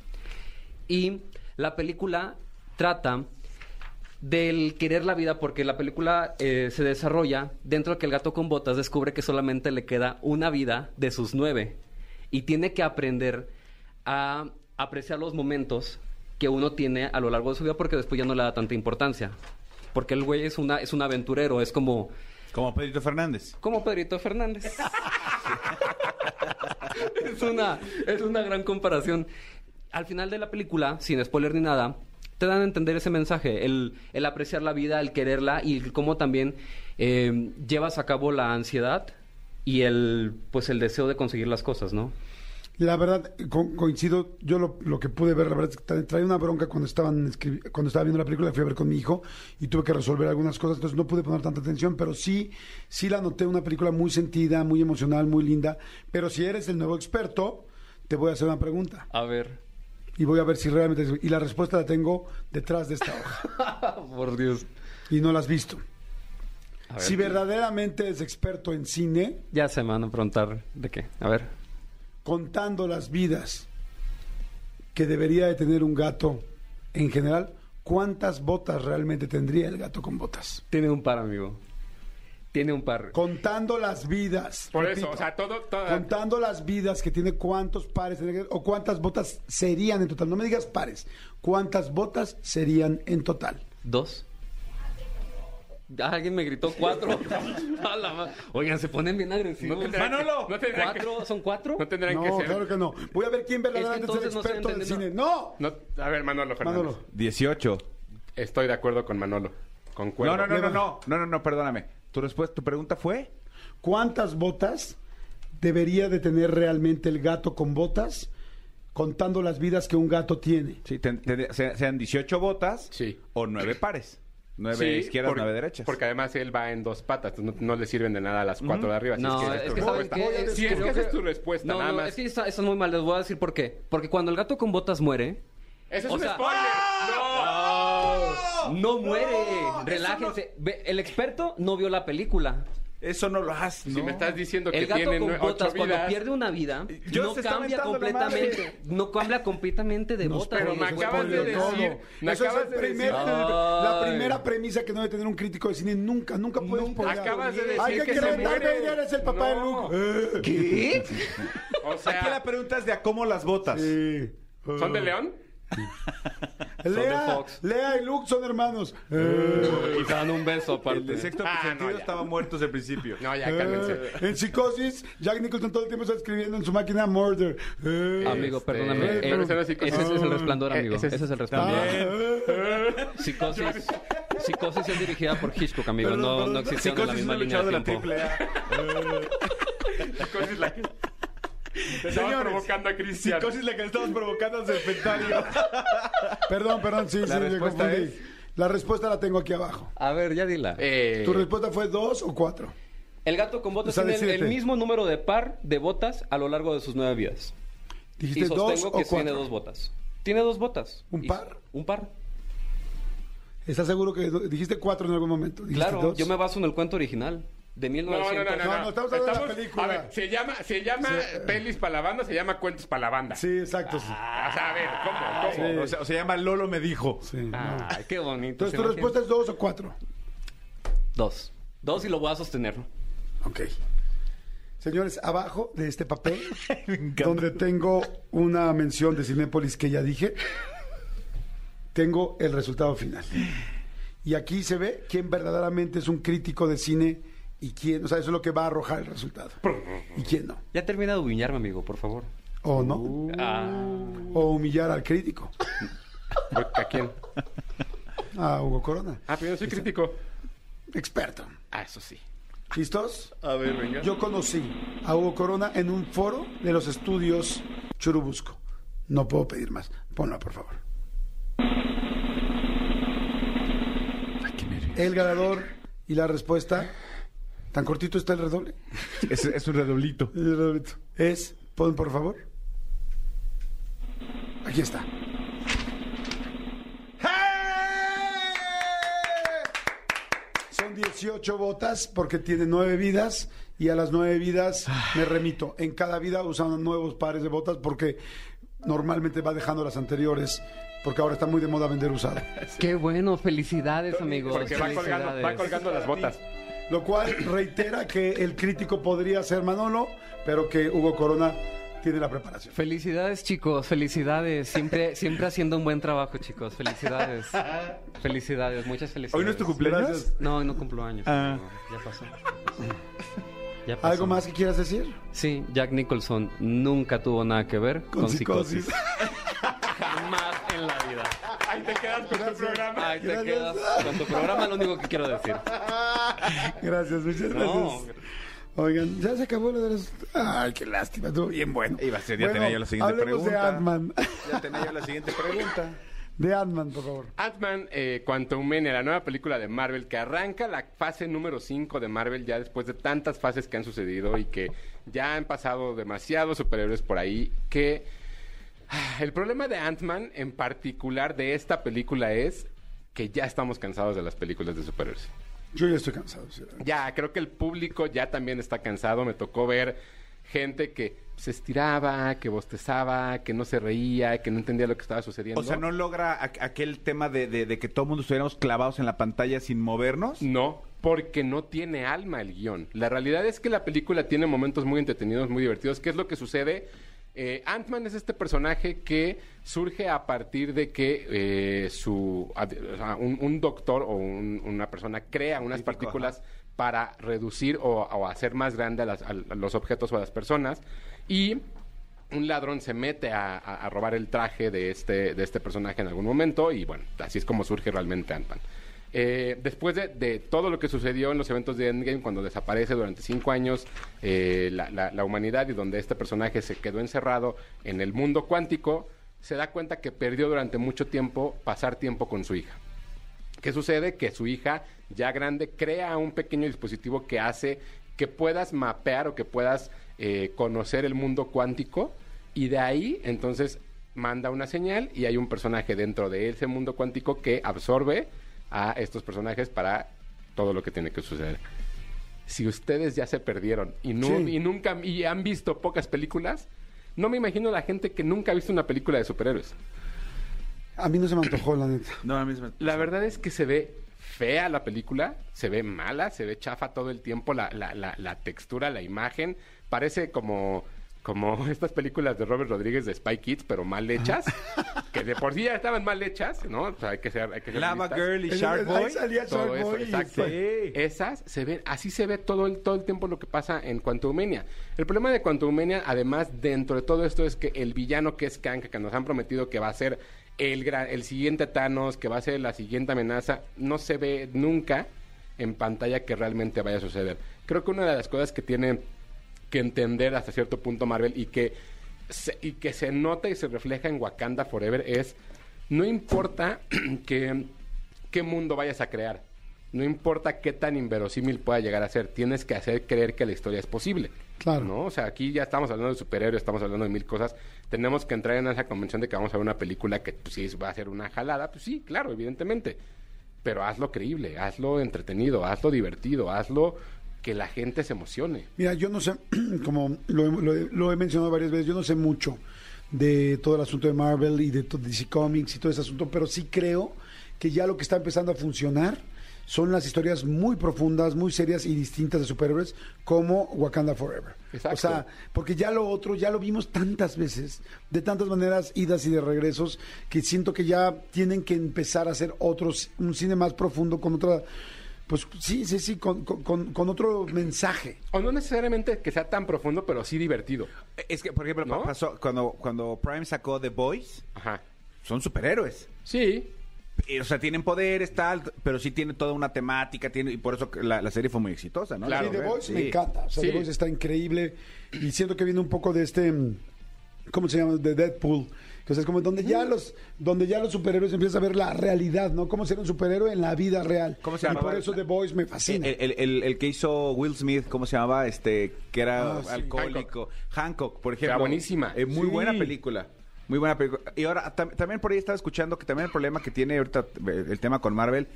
Y la película trata del querer la vida porque la película eh, se desarrolla dentro de que el gato con botas descubre que solamente le queda una vida de sus nueve y tiene que aprender a apreciar los momentos que uno tiene a lo largo de su vida porque después ya no le da tanta importancia. Porque el güey es una es un aventurero, es como Como Pedrito Fernández. como Pedrito Fernández. es una es una gran comparación. Al final de la película, sin spoiler ni nada, te dan a entender ese mensaje, el, el apreciar la vida, el quererla y cómo también eh, llevas a cabo la ansiedad y el pues el deseo de conseguir las cosas, ¿no? La verdad, co- coincido, yo lo, lo que pude ver, la verdad es que tra- traía una bronca cuando estaban cuando estaba viendo la película, fui a ver con mi hijo y tuve que resolver algunas cosas, entonces no pude poner tanta atención, pero sí, sí la noté una película muy sentida, muy emocional, muy linda, pero si eres el nuevo experto, te voy a hacer una pregunta A ver. y voy a ver si realmente, y la respuesta la tengo detrás de esta hoja Por Dios. y no la has visto. Ver. Si verdaderamente es experto en cine, Ya se me van a preguntar de qué. A ver. Contando las vidas que debería de tener un gato en general, ¿cuántas botas realmente tendría el gato con botas? Tiene un par, amigo. Tiene un par. Contando las vidas. Por repito, eso, o sea, todo, todo Contando las vidas que tiene, ¿cuántos pares o cuántas botas serían en total? No me digas pares. ¿Cuántas botas serían en total? ¿Dos? Ya alguien me gritó cuatro. A la ma- Oigan, se ponen bien agresivos. no tendrán Manolo, no tendrán que- ¿Cuatro? ¿Son cuatro? no tendrán que No, ser. claro que no. Voy a ver quién verdaderamente es, el entonces no estoy experto del cine. entendiendo. ¡No! No, a ver, Manolo Fernández. Manolo. 18. Estoy de acuerdo con Manolo. Concuerdo. No, no, no, no, no, no, no, no, perdóname. Tu respuesta, tu pregunta fue ¿Cuántas botas debería de tener realmente el gato con botas? Contando las vidas que un gato tiene. Sí, ten- se- sean 18 botas Sí. o 9 pares. 9 Sí, izquierdas, por- 9 derechas. Porque además él va en dos patas, no, no le sirven de nada a las cuatro de arriba. si No, esa es tu que saben respuesta. que... Si es que esa es tu respuesta, No, nada no, más. es que muy mal. Les voy a decir por qué. Porque cuando el gato con botas muere... Eso es un sea- spoiler. ¡No! ¡No muere! Relájense. El experto no vio la película. Eso no lo has. Si me estás diciendo que El gato tiene con botas ocho cuando vidas, pierde una vida Yo no cambia completamente no cambia completamente de botas. pero me acabas de decir- me Eso es acabas el de primer- decir- la primera premisa que no debe tener un crítico de cine nunca, nunca poner. Acabas de decir Hay que, que se muere. Es el papá de No. Luke. ¿Qué? O sea, Aquí la pregunta es de a cómo las botas. sí. ¿son de León? Lea, Fox. Lea y Luke son hermanos. Eh, Y se dan un beso aparte. El de sexto Ah, sentido no, ya. estaban muertos al principio. No, ya, cálmense. eh, en Psicosis, Jack Nicholson todo el tiempo está escribiendo en su máquina Murder. Eh, Amigo, Este, perdóname. eh, pero ese es psicosis. ese es el resplandor, Eh, amigo. ese Ese es- el resplandor. eh, Psicosis, psicosis es dirigida por Hitchcock, amigo. No, no existieron en la Psicosis es misma línea de de la tiempo. triple A. Psicosis la que... Estamos provocando a Cristian. Psicosis la que le estamos provocando es serpentario. Perdón, perdón, sí, La sí, me confundí. es- La respuesta la tengo aquí abajo. A ver, ya dila. Eh, ¿Tu respuesta fue dos o cuatro? El gato con botas O sea, tiene el- mismo número de par de botas a lo largo de sus nueve vidas. Y ¿Dijiste dos o que tiene cuatro? dos botas. Tiene dos botas. ¿Un Y- par? Un par. ¿Estás seguro que dijiste cuatro en algún momento? ¿Dijiste Claro, dos? yo me baso en el cuento original. De No, no, no, 1900. no, No, no. no, estamos hablando de la película. A ver, se llama, se llama pelis para la banda, se llama cuentos para la banda. Sí, exacto. sí. Ah, o sea, a ver, ¿cómo? ¿Cómo? Sí. O, sea, o se llama Lolo me dijo. Sí, no. Ay, qué bonito. Entonces, ¿se ¿tu respuesta es dos o cuatro? Dos. Dos y lo voy a sostener. Ok. Señores, abajo de este papel, donde tengo una mención de Cinépolis que ya dije, tengo el resultado final. Y aquí se ve quién verdaderamente es un crítico de cine y quién, o sea, eso es lo que va a arrojar el resultado. Y quién no. Ya termina de humillarme, amigo, por favor. O no. Ah, O humillar al crítico. ¿A quién? A Hugo Corona. Ah, pero yo soy crítico. Experto. Ah, eso sí. ¿Listos? A ver, venga. Yo conocí a Hugo Corona en un foro de los estudios Churubusco. No puedo pedir más. Ponla, por favor. El ganador y la respuesta. ¿Tan cortito está el redoble? Es, es un redoblito. El redoblito. Es, pon por favor. Aquí está. Son 18 botas porque tiene nueve vidas y a las nueve vidas me remito. En cada vida usan nuevos pares de botas porque normalmente va dejando las anteriores porque ahora está muy de moda vender usado. qué bueno. Felicidades, amigos. Porque va colgando, va colgando las botas. Lo cual reitera que el crítico podría ser Manolo, pero que Hugo Corona tiene la preparación. Felicidades, chicos, felicidades. Siempre, siempre haciendo un buen trabajo, chicos. Felicidades. Felicidades, muchas felicidades. ¿Hoy no es tu cumpleaños? No, hoy no cumplo años. Ah. No, ya pasó. Ya pasó. ¿Algo más que quieras decir? Sí, Jack Nicholson nunca tuvo nada que ver con, Con psicosis. psicosis. Jamás en la vida. Ahí te quedas con tu programa. Ahí te quedas con tu programa, lo único que quiero decir. Gracias, muchas No, gracias. Oigan, ya se acabó lo de los... Ay, qué lástima, estuvo bien bueno. Iba a ser, ya Bueno, tenía yo la siguiente hablemos pregunta. de Ant-Man. Ya tenía yo la siguiente pregunta. De Ant-Man, por favor. Ant-Man eh, Quantumania, la nueva película de Marvel que arranca la fase número 5 de Marvel ya después de tantas fases que han sucedido y que ya han pasado demasiados superhéroes por ahí que el problema de Ant-Man en particular de esta película es que ya estamos cansados de las películas de superhéroes. Yo ya estoy cansado. sí. Ya, creo que el público ya también está cansado. Me tocó ver gente que se estiraba, que bostezaba, que no se reía, que no entendía lo que estaba sucediendo. O sea, ¿no logra aqu- aquel tema de, de- de que todo el mundo estuviéramos clavados en la pantalla sin movernos? No, porque no tiene alma el guion. La realidad es que la película tiene momentos muy entretenidos, muy divertidos. ¿Qué es lo que sucede? Eh, Ant-Man es este personaje que surge a partir de que eh, su, un, un doctor o un- una persona crea unas partículas para reducir o, o hacer más grande a, las- a los objetos o a las personas. Y un ladrón se mete a, a- a robar el traje de este, de este personaje en algún momento y bueno, así es como surge realmente Ant-Man. Eh, después de, todo lo que sucedió en los eventos de Endgame, cuando desaparece durante cinco años eh, la, la- la humanidad y donde este personaje se quedó encerrado en el mundo cuántico, se da cuenta que perdió durante mucho tiempo pasar tiempo con su hija. ¿Qué sucede? Que su hija, ya grande, crea un pequeño dispositivo que hace que puedas mapear o que puedas eh, conocer el mundo cuántico y de ahí entonces manda una señal y hay un personaje dentro de ese mundo cuántico que absorbe a estos personajes para todo lo que tiene que suceder. Si ustedes ya se perdieron y, Sí. y nunca y han visto pocas películas, no me imagino la gente que nunca ha visto una película de superhéroes. A mí no se me antojó, la neta. No, a mí me- La verdad es que se ve fea la película, se ve mala, se ve chafa todo el tiempo, la, la, la, la textura, la imagen, parece como, como estas películas de Robert Rodríguez de Spy Kids, pero mal hechas, que de por sí ya estaban mal hechas, ¿no? O sea, hay que ser, hay que ser Lava. Girl y Shark Boy. salía Todo Shark eso, Boy exacto. Sí. Esas se ven, así se ve todo el, todo el tiempo lo que pasa en Quantumania. El problema de Quantumania, además, dentro de todo esto, es que el villano que es Kang, que nos han prometido que va a ser el, gran- el siguiente Thanos, que va a ser la siguiente amenaza, no se ve nunca en pantalla que realmente vaya a suceder. Creo que una de las cosas que tiene que entender hasta cierto punto Marvel y que se, y que se nota y se refleja en Wakanda Forever es no importa que qué mundo vayas a crear, no importa qué tan inverosímil pueda llegar a ser, tienes que hacer creer que la historia es posible. Claro. ¿no? O sea, aquí ya estamos hablando de superhéroes, estamos hablando de mil cosas. Tenemos que entrar en esa convención de que vamos a ver una película que pues, sí va a ser una jalada. Pues sí, claro, evidentemente. Pero hazlo creíble, hazlo entretenido, hazlo divertido, hazlo que la gente se emocione. Mira, yo no sé, como lo, he- lo he- lo he mencionado varias veces, yo no sé mucho de todo el asunto de Marvel y de DC Comics y todo ese asunto, pero sí creo que ya lo que está empezando a funcionar son las historias muy profundas, muy serias y distintas de superhéroes como Wakanda Forever. Exacto. O sea, porque ya lo otro, ya lo vimos tantas veces, de tantas maneras, idas y de regresos, que siento que ya tienen que empezar a hacer otros, un cine más profundo con otra, pues sí, sí, sí, con, con- otro mensaje. O no necesariamente que sea tan profundo, pero sí divertido. Es que, por ejemplo, ¿No? pasó cuando, cuando Prime sacó The Boys, Ajá. son superhéroes. Sí, Y, o sea, tienen poderes, tal, pero sí tiene toda una temática, tiene, y por eso que la, la serie fue muy exitosa, ¿no? Claro. Sí, The Voice Sí. me encanta. O sea, Sí. The Voice está increíble. Y siento que viene un poco de este. ¿Cómo se llama? De Deadpool. Que, o sea, es como donde ya los donde ya los superhéroes empiezan a ver la realidad, ¿no? Cómo ser un superhéroe en la vida real. ¿Cómo se y por eso The Voice me fascina. El, el- el- el que hizo Will Smith, ¿cómo se llamaba? Este, que era Ah, sí. alcohólico. Hancock, por ejemplo. Era buenísima. Eh, muy Sí. buena película. Muy buena película. Y ahora, tam- también por ahí estaba escuchando que también el problema que tiene ahorita eh, el tema con Marvel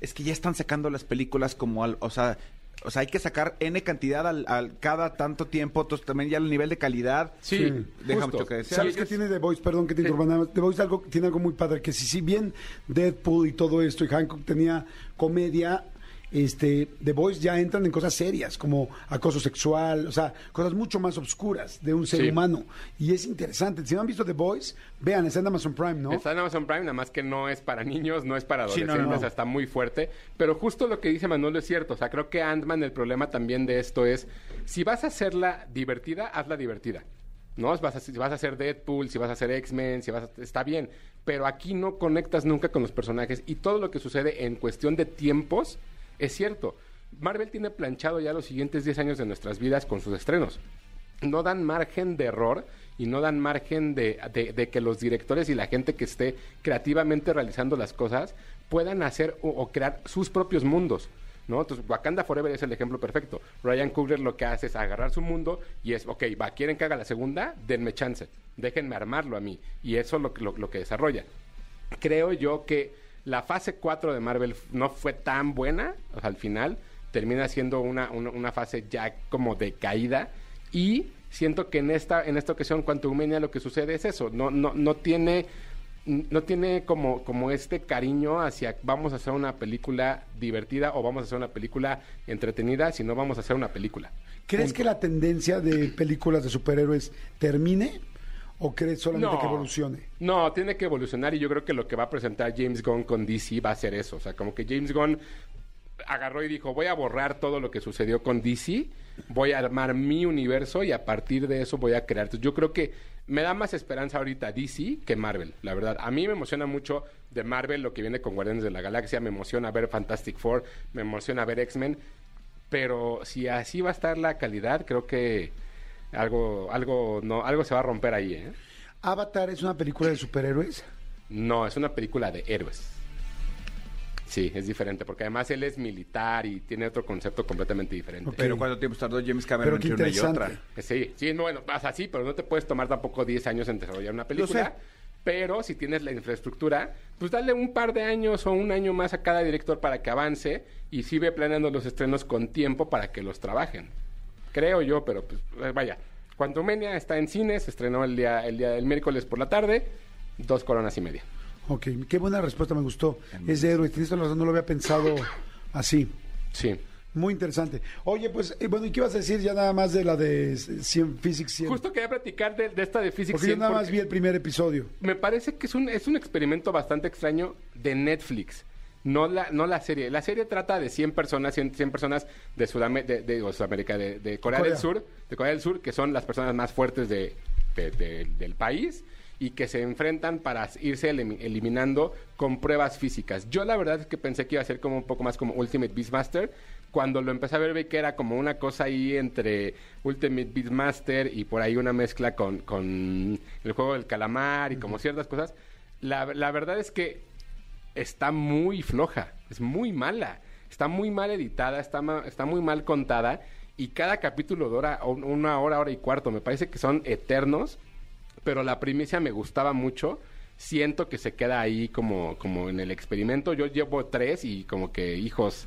es que ya están sacando las películas como al, o sea, o sea, hay que sacar N cantidad al, al cada tanto tiempo, entonces también ya el nivel de calidad sí. deja justo. mucho que desear. ¿Sabes qué tiene The Voice? Perdón que te interrumpa nada más. The Voice algo, tiene algo muy padre, que si, si bien Deadpool y todo esto y Hancock tenía comedia, este, The Voice ya entran en cosas serias, como acoso sexual, o sea, cosas mucho más obscuras de un ser Sí. humano. Y es interesante. Si no han visto The Voice, vean, está en Amazon Prime, ¿no? Está en Amazon Prime, nada más que no es para niños, no es para Sí, adolescentes, no, no. o sea, está muy fuerte. Pero justo lo que dice Manuel es cierto. O sea, creo que Ant-Man, el problema también de esto es, si vas a hacerla divertida, hazla divertida. ¿No? Vas a, si vas a hacer Deadpool, si vas a hacer X-Men, si vas a- está bien. Pero aquí no conectas nunca con los personajes y todo lo que sucede en cuestión de tiempos es cierto. Marvel tiene planchado ya los siguientes 10 años de nuestras vidas con sus estrenos. No dan margen de error y no dan margen de, que los directores y la gente que esté creativamente realizando las cosas puedan hacer o, crear sus propios mundos. ¿no? Entonces, Wakanda Forever es el ejemplo perfecto. Ryan Coogler lo que hace es agarrar su mundo y es, ok, va, ¿quieren que haga la segunda? Denme chance. Déjenme armarlo a mí. Y eso es lo que desarrolla creo yo que la fase 4 de Marvel no fue tan buena, o sea, al final termina siendo una, una, una fase ya como de caída. Y siento que en esta, en esta ocasión Quantumania lo que sucede es eso, no, no, no tiene no tiene como, como este cariño hacia vamos a hacer una película divertida o vamos a hacer una película entretenida, sino vamos a hacer una película. ¿Crees que la tendencia de películas de superhéroes termine o crees solamente que evolucione? No, tiene que evolucionar y yo creo que lo que va a presentar James Gunn con DC va a ser eso. O sea, como que James Gunn agarró y dijo, voy a borrar todo lo que sucedió con DC, voy a armar mi universo y a partir de eso voy a crear. Entonces, yo creo que me da más esperanza ahorita DC que Marvel, la verdad. A mí me emociona mucho de Marvel lo que viene con Guardianes de la Galaxia, me emociona ver Fantastic Four, me emociona ver X-Men, pero si así va a estar la calidad, creo que algo, algo, no, algo se va a romper ahí, ¿eh? Avatar es una película de superhéroes. No, es una película de héroes. Sí, es diferente, porque además él es militar y tiene otro concepto completamente diferente. Pero ¿cuánto tiempo tardó James Cameron qué entre una y interesante. otra? Sí, sí, no, bueno, pasa así, pero no te puedes tomar tampoco 10 años en desarrollar una película. sé. Pero si tienes la infraestructura, pues dale un par de años o un año más a cada director para que avance y sigue planeando los estrenos con tiempo para que los trabajen. Creo yo, pero pues eh, vaya. Quantumania está en cines, se estrenó el día, el día del miércoles por la tarde, dos coronas y media. Ok, qué buena respuesta, me gustó. Es de héroes, tienes toda la razón, no lo había pensado así. Sí. Muy interesante. Oye, pues, eh, bueno, ¿y qué ibas a decir ya nada más de la de 100 Physics 100? Justo quería platicar de, de esta de Physics Porque yo 100 nada más vi el primer episodio. Me parece que es un, es un experimento bastante extraño de Netflix. No la, no la serie. La serie trata de 100 personas, 100, 100 personas de, Sudame- de, de- digo, Sudamérica, de, de Corea, Corea. del Sur, de Corea del Sur, que son las personas más fuertes de, de- de- del país y que se enfrentan para irse elimi- eliminando con pruebas físicas. Yo la verdad es que pensé que iba a ser como un poco más como Ultimate Beastmaster. Cuando lo empecé a ver vi que era como una cosa ahí entre Ultimate Beastmaster y por ahí una mezcla con, con el juego del calamar y como ciertas cosas. La, la verdad es que está muy floja, es muy mala, está muy mal editada, está, está muy mal contada y cada capítulo dura un- una hora, hora y cuarto. Me parece que son eternos, pero la primicia me gustaba mucho. Siento que se queda ahí como, como en el experimento. Yo llevo tres y como que, hijos,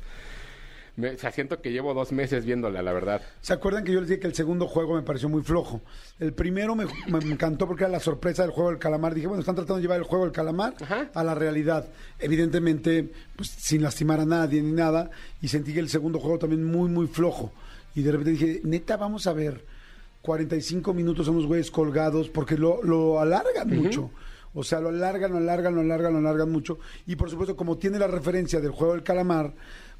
me, o sea, siento que llevo dos meses viéndola, la verdad. ¿Se acuerdan que yo les dije que el segundo juego me pareció muy flojo? El primero me, me encantó porque era la sorpresa del juego del calamar. Dije, bueno, están tratando de llevar el juego del calamar Ajá. a la realidad. Evidentemente, pues sin lastimar a nadie ni nada. Y sentí que el segundo juego también muy, muy flojo. Y de repente dije, neta, vamos a ver 45 minutos a unos güeyes colgados porque lo, lo alargan mucho. O sea, lo alargan, lo alargan, lo alargan, lo alargan mucho. Y por supuesto, como tiene la referencia del juego del calamar,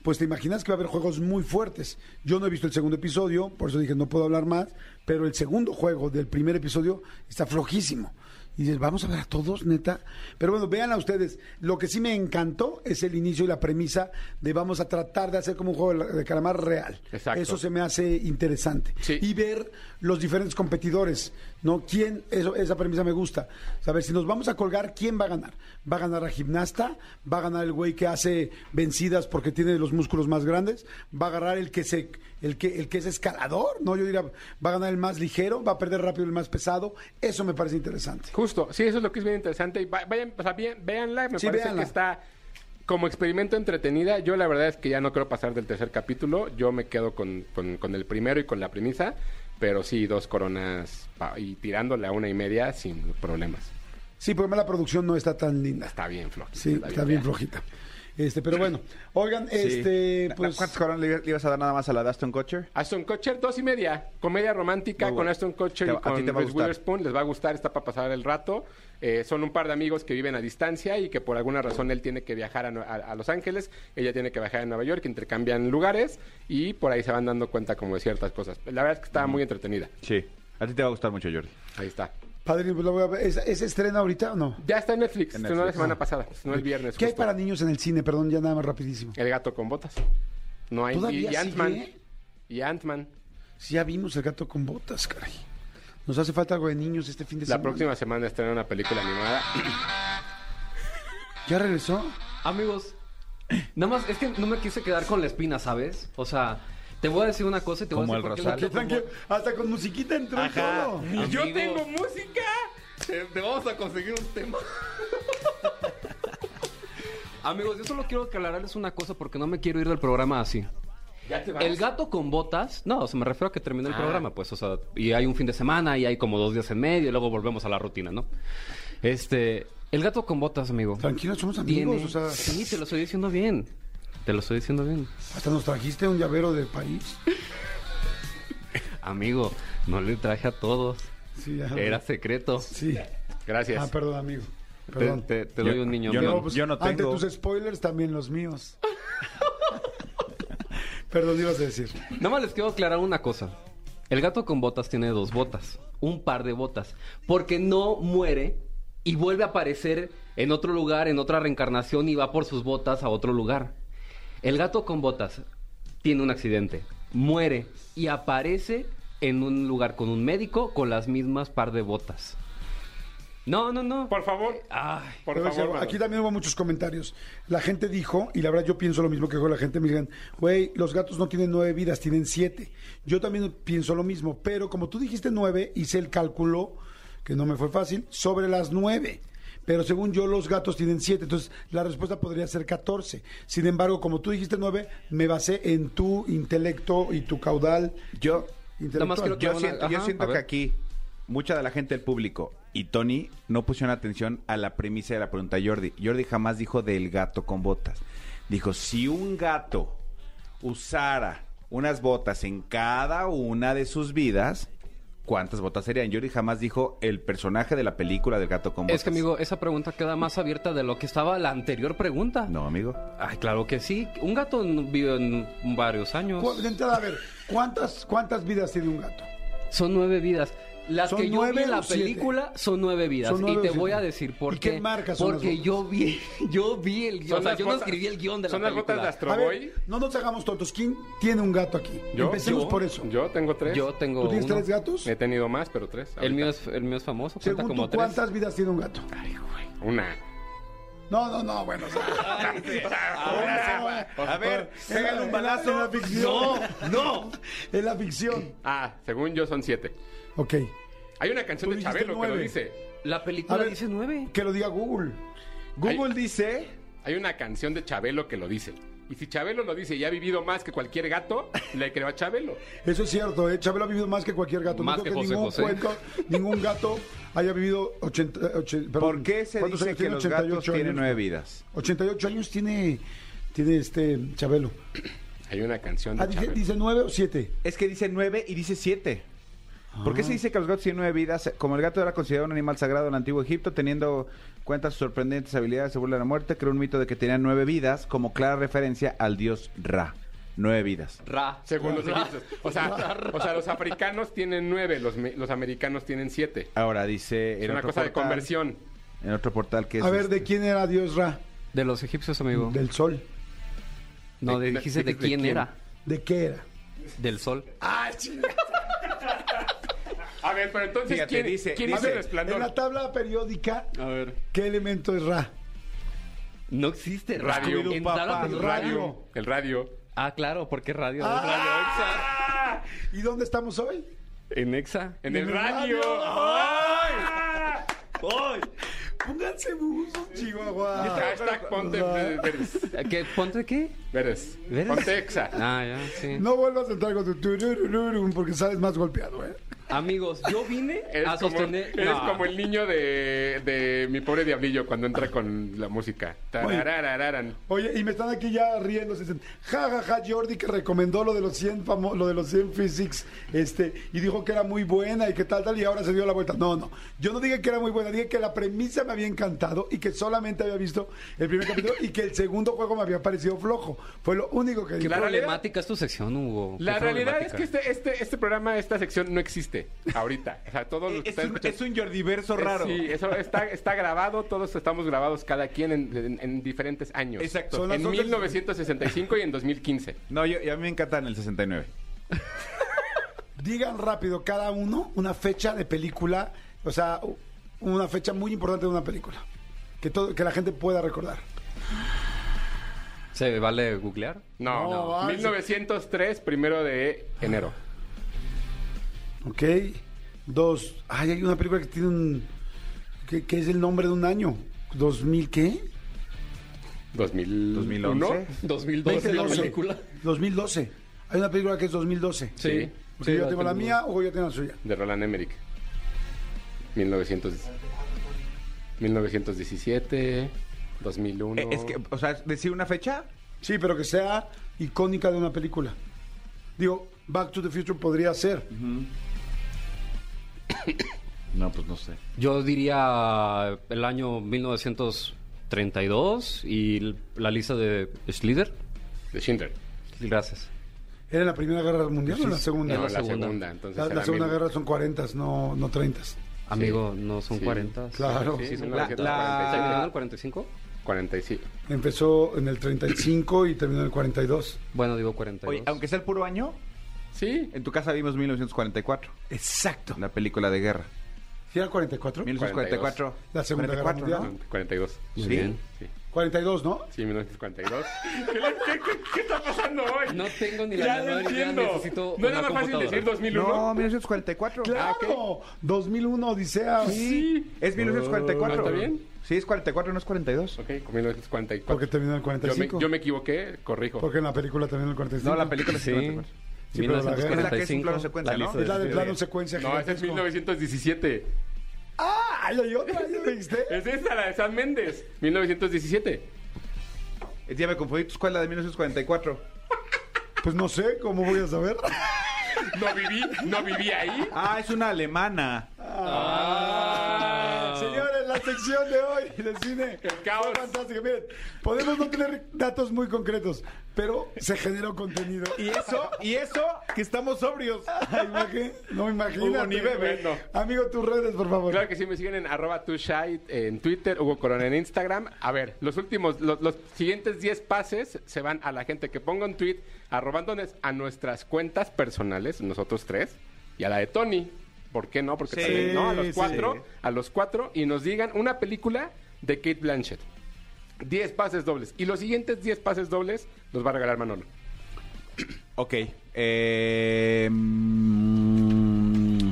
pues te imaginas que va a haber juegos muy fuertes. Yo no he visto el segundo episodio, por eso dije no puedo hablar más, pero el segundo juego del primer episodio está flojísimo. Y dices, vamos a ver a todos, neta. Pero bueno, vean a ustedes. Lo que sí me encantó es el inicio y la premisa de vamos a tratar de hacer como un juego de calamar real. Exacto. Eso se me hace interesante. Sí. Y ver los diferentes competidores, ¿no? ¿Quién? Eso, esa premisa me gusta. Saber si nos vamos a colgar, ¿quién va a ganar? ¿Va a ganar la gimnasta? ¿Va a ganar el güey que hace vencidas porque tiene los músculos más grandes? ¿Va a ganar el que se, el que, el que es escalador? No, yo diría, ¿va a ganar el más ligero? ¿Va a perder rápido el más pesado? Eso me parece interesante. Justo, sí, eso es lo que es bien interesante. Y va- vayan, o sea, bien, véanla, me Sí, parece véanla. que está como experimento entretenida. Yo la verdad es que ya no quiero pasar del tercer capítulo. Yo me quedo con, con- con el primero y con la premisa. Pero sí, dos coronas y tirándole a una y media sin problemas. Sí, porque la producción no está tan linda. Está bien flojita. Sí, está bien flojita. Este, pero bueno, oigan, este, Sí. pues... ¿Cuántas coronas le, le ibas a dar nada más a la de Aston Kutcher? Aston Kutcher, dos y media. Comedia romántica Muy con bueno. Aston Kutcher Te- y a ti con te va a Reese. Witherspoon. Les va a gustar, está para pasar el rato. Eh, son un par de amigos que viven a distancia y que por alguna razón él tiene que viajar a, a- a Los Ángeles, ella tiene que viajar a Nueva York, intercambian lugares y por ahí se van dando cuenta como de ciertas cosas. La verdad es que está muy entretenida. Sí. A ti te va a gustar mucho, Jordi. Ahí está. Padre, pues la voy a ver. ¿Es, es estrena ahorita o no? Ya está en Netflix, En estrenó la Netflix. semana pasada, estrenó el viernes. ¿Qué hay justo. para niños en el cine? Perdón, ya nada más rapidísimo. El gato con botas. No hay ¿Todavía y Ant-Man. sigue? Y Ant-Man. Sí, ya vimos el gato con botas, caray. Nos hace falta algo de niños este fin de La semana. próxima semana estrena una película animada. ¿Ya regresó? Amigos, nada más, es que no me quise quedar con la espina, ¿sabes? O sea, te voy a decir una cosa y te voy a decir por qué gato con tranquilo, hasta con musiquita entró y todo. ¡Yo tengo música! Te, te vamos a conseguir un tema. Amigos, yo solo quiero aclararles una cosa porque no me quiero ir del programa así. ¿Ya te vas? El gato con botas, no, o sea, me refiero a que termine el programa, pues, o sea, y hay un fin de semana y hay como dos días en medio y luego volvemos a la rutina, ¿no? Este, el gato con botas, amigo. Tranquilo, somos amigos, tiene- o sea, Sí, te lo estoy diciendo bien. Te lo estoy diciendo bien. hasta nos trajiste un llavero del país. Amigo, no le traje a todos. Sí, ya. Era secreto. Sí. Gracias. Ah, perdón, amigo. Perdón. te- te doy Yo- un niño. yo mío. no- pues, yo no Ante tengo. tus spoilers, también los míos. Perdón, ibas a decir. Nada más les quiero aclarar una cosa. El gato con botas tiene dos botas, un par de botas, porque no muere y vuelve a aparecer en otro lugar, en otra reencarnación y va por sus botas a otro lugar. El gato con botas tiene un accidente, muere y aparece en un lugar con un médico con las mismas par de botas. No, no, no. Por favor. Ay, Por favor. mano. aquí también hubo muchos comentarios. La gente dijo, y la verdad yo pienso lo mismo que dijo la gente, me dijeron, güey, los gatos no tienen nueve vidas, tienen siete. Yo también pienso lo mismo, pero como tú dijiste nueve, hice el cálculo, que no me fue fácil, sobre las nueve. Pero según yo, los gatos tienen siete, entonces la respuesta podría ser 14. Sin embargo, como tú dijiste nueve, me basé en tu intelecto y tu caudal Yo, intelectual. más quiero que- yo una- siento, yo siento que aquí mucha de la gente del público y Tony no pusieron atención a la premisa de la pregunta de Jordi. Jordi jamás dijo del gato con botas. Dijo, si un gato usara unas botas en cada una de sus vidas, ¿cuántas botas serían? Jordi jamás dijo el personaje de la película del gato con botas. es que amigo, esa pregunta queda más abierta de lo que estaba la anterior pregunta. No, amigo. Ay, claro que sí. Un gato vive en varios años. De entrada, a ver, ¿cuántas, ¿cuántas vidas tiene un gato? Son nueve vidas. Las ¿Son que yo vi nueve en la siete? película son nueve vidas. Son nueve y te siete. voy a decir por ¿Y qué. qué marcas son las Porque botas? yo vi, yo vi el guion. O sea, yo no escribí el guion de la Son las película. botas de Astro A ver, Boy. no nos hagamos tontos. ¿Quién tiene un gato aquí? ¿Yo? Empecemos Yo. por eso. Yo tengo tres. Yo tengo ¿Tú tienes uno. tres gatos? He tenido más, pero tres. El mío es, el mío es famoso. Cuenta Según como tú, tres. ¿cuántas vidas tiene un gato? Una. No, no, no, bueno. o sea, A ver, pégale un balazo. En la ficción. no. En la ficción. Ah, según yo son siete. Ok. Hay una canción de Chabelo que lo nueve. dice. La película ver, dice nueve. Que lo diga Google. Google dice Hay una canción de Chabelo que lo dice. Y si Chabelo lo dice y ha vivido más que cualquier gato, le creo a Chabelo. Eso es cierto, ¿eh? Chabelo ha vivido más que cualquier gato. Más no creo que que, José ningún, José. cuento- ningún gato haya vivido 80, eh, ochen- perdón, ¿Por qué se ¿cuántos dice años que tiene? los gatos 88 tienen años. nueve vidas? 88 años tiene, tiene este Chabelo. Hay una canción de Ah, dice, Chabelo. dice 9 o 7. Es que dice nueve y dice siete. ¿Por qué Ah. se dice que los gatos tienen nueve vidas? Como el gato era considerado un animal sagrado en el antiguo Egipto, teniendo en cuenta sus sorprendentes habilidades de la muerte, creó un mito de que tenía nueve vidas como clara referencia al dios Ra. Nueve vidas. Ra. Según los egipcios. O sea, o sea, los africanos tienen nueve, los, me- los americanos tienen siete. Ahora dice en Es una otro cosa de portal- conversión. En otro portal que es A ver, ¿de este, quién era Dios Ra? De los egipcios, amigo. Del sol. No, de- de, dijiste de- de, de quién, quién. era. ¿De qué era? Del sol. Ah, chinga. A ver, pero entonces, Fíjate, ¿quién, dice- quién hizo el resplandor? en la tabla periódica, A ver. ¿qué elemento es Ra? No existe Radio. En tabla Papá, periódica- radio. El radio. Ah, claro, porque radio. Ah. es radio ¿Y dónde estamos hoy? Exa. En Exa. En En el el radio. radio. ¡Ay! Pónganse buzos, Chihuahua. Hashtag ponte verdes. ¿Qué, ¿Ponte qué? ¿Verdes? Ponte exa. Ah, ya, sí. No vuelvas a entrar con tu porque sales más golpeado, ¿eh? Amigos, yo vine Eres, a como, sostener... eres No. como el niño de, de mi pobre diablillo cuando entra con la música. Oye, y me están aquí ya riéndose. Dicen, ja, ja, ja, Jordi que recomendó lo de los 100 famo- lo de los 100 physics, este, y dijo que era muy buena y que tal, tal, y ahora se dio la vuelta. No, no. Yo no dije que era muy buena, dije que la premisa me había encantado y que solamente había visto el primer capítulo y que el segundo juego me había parecido flojo. Fue lo único que ¿Qué dije. La problemática es tu sección, Hugo? ¿Qué La realidad es que este, este, este programa, esta sección no existe. Existe ahorita. O sea, todo lo que Es están un, escuchando- es un Jordiverso raro. Sí, eso está, está grabado, todos estamos grabados cada quien en, en- en diferentes años. Exacto. Son En once- 1965 y en 2015. No, yo, y a mí me encanta en el 69. Digan rápido cada uno una fecha de película, o sea, una fecha muy importante de una película. Que, todo, que la gente pueda recordar. ¿Se vale googlear? No, No, va, 1903, primero de enero. ¿Ok? Dos. Ay, hay una película que tiene un. que, que es el nombre de un año. ¿2000 qué? 2001. 2011. 2012 la 2012. película. 2012. Hay una película que es 2012. Sí. Porque Sí, yo tengo la mía o yo tengo la suya. De Roland Emmerich. 1900, 1917, 2001. Eh, es que, o sea, decir una fecha. Sí, pero que sea icónica de una película. Digo, Back to the Future podría ser. No, pues no sé. Yo diría el año 1932 y la lista de Schlider. De Schindler. Gracias. ¿Era en la Primera Guerra Mundial o en la Segunda? No, la la segunda. segunda. entonces La, Segunda Guerra son 40, no, no 30. Amigo, no son Sí. 40. Claro. Sí, Sí, son La- 1945. ¿Terminó el 45? 45. Empezó en el 35 y terminó en el 42. Bueno, digo 42. Oye, aunque sea el puro año, Sí. en tu casa vimos 1944, Exacto. una película de guerra. ¿Sí era 44? 1944. La Segunda Guerra 44, Mundial. ¿no? 42. Muy sí. bien. Sí. 42, ¿no? Sí, 1942. ¿Qué, qué- qué- qué está pasando hoy? No tengo ni la ya menor no idea, entiendo. necesito ¿No era más fácil decir 2001? No, 1944. ¡Claro! 2001, Odisea. Sí. Es 1944. ¿Está bien? Sí, es 44, no es 42. Ok, con 1944. Porque terminó en el yo, me, 45. yo me equivoqué, corrijo. Porque en la película terminó en el 45. No, la película Sí. 44. Sí, pero la guerra- Es la que es un 1945. plano secuencia, la ¿no? Es la de plano secuencia. No, ese es gigantesco. 1917. ¡Ah! ¿Hay otra? ¿Ya lo viste? Es esa, la de San Méndez. 1917. Es ya me confundí, ¿tú cuál es la de 1944? Pues no sé, ¿cómo voy a saber? No viví, no viví ahí. Ah, es una alemana. Ah. La sección de hoy de cine. El caos. Fue fantástica. Miren, podemos no tener datos muy concretos, pero se generó contenido. Y eso, y eso, que estamos sobrios. Imagi- no. Hugo ni bebe. No. Amigo, tus redes, por favor. Claro que sí, me siguen en arroba tushai en Twitter, Hugo Corona en Instagram. A ver, los últimos, los, los siguientes 10 pases se van a la gente que ponga un tweet arrobándonos a nuestras cuentas personales, nosotros tres, y a la de Tony. ¿Por qué no? Porque Sí, también, ¿no? A los sí. cuatro, a los cuatro, y nos digan una película de Kate Blanchett. 10 pases dobles. Y los siguientes 10 pases dobles los va a regalar Manolo. Ok. eh, mm,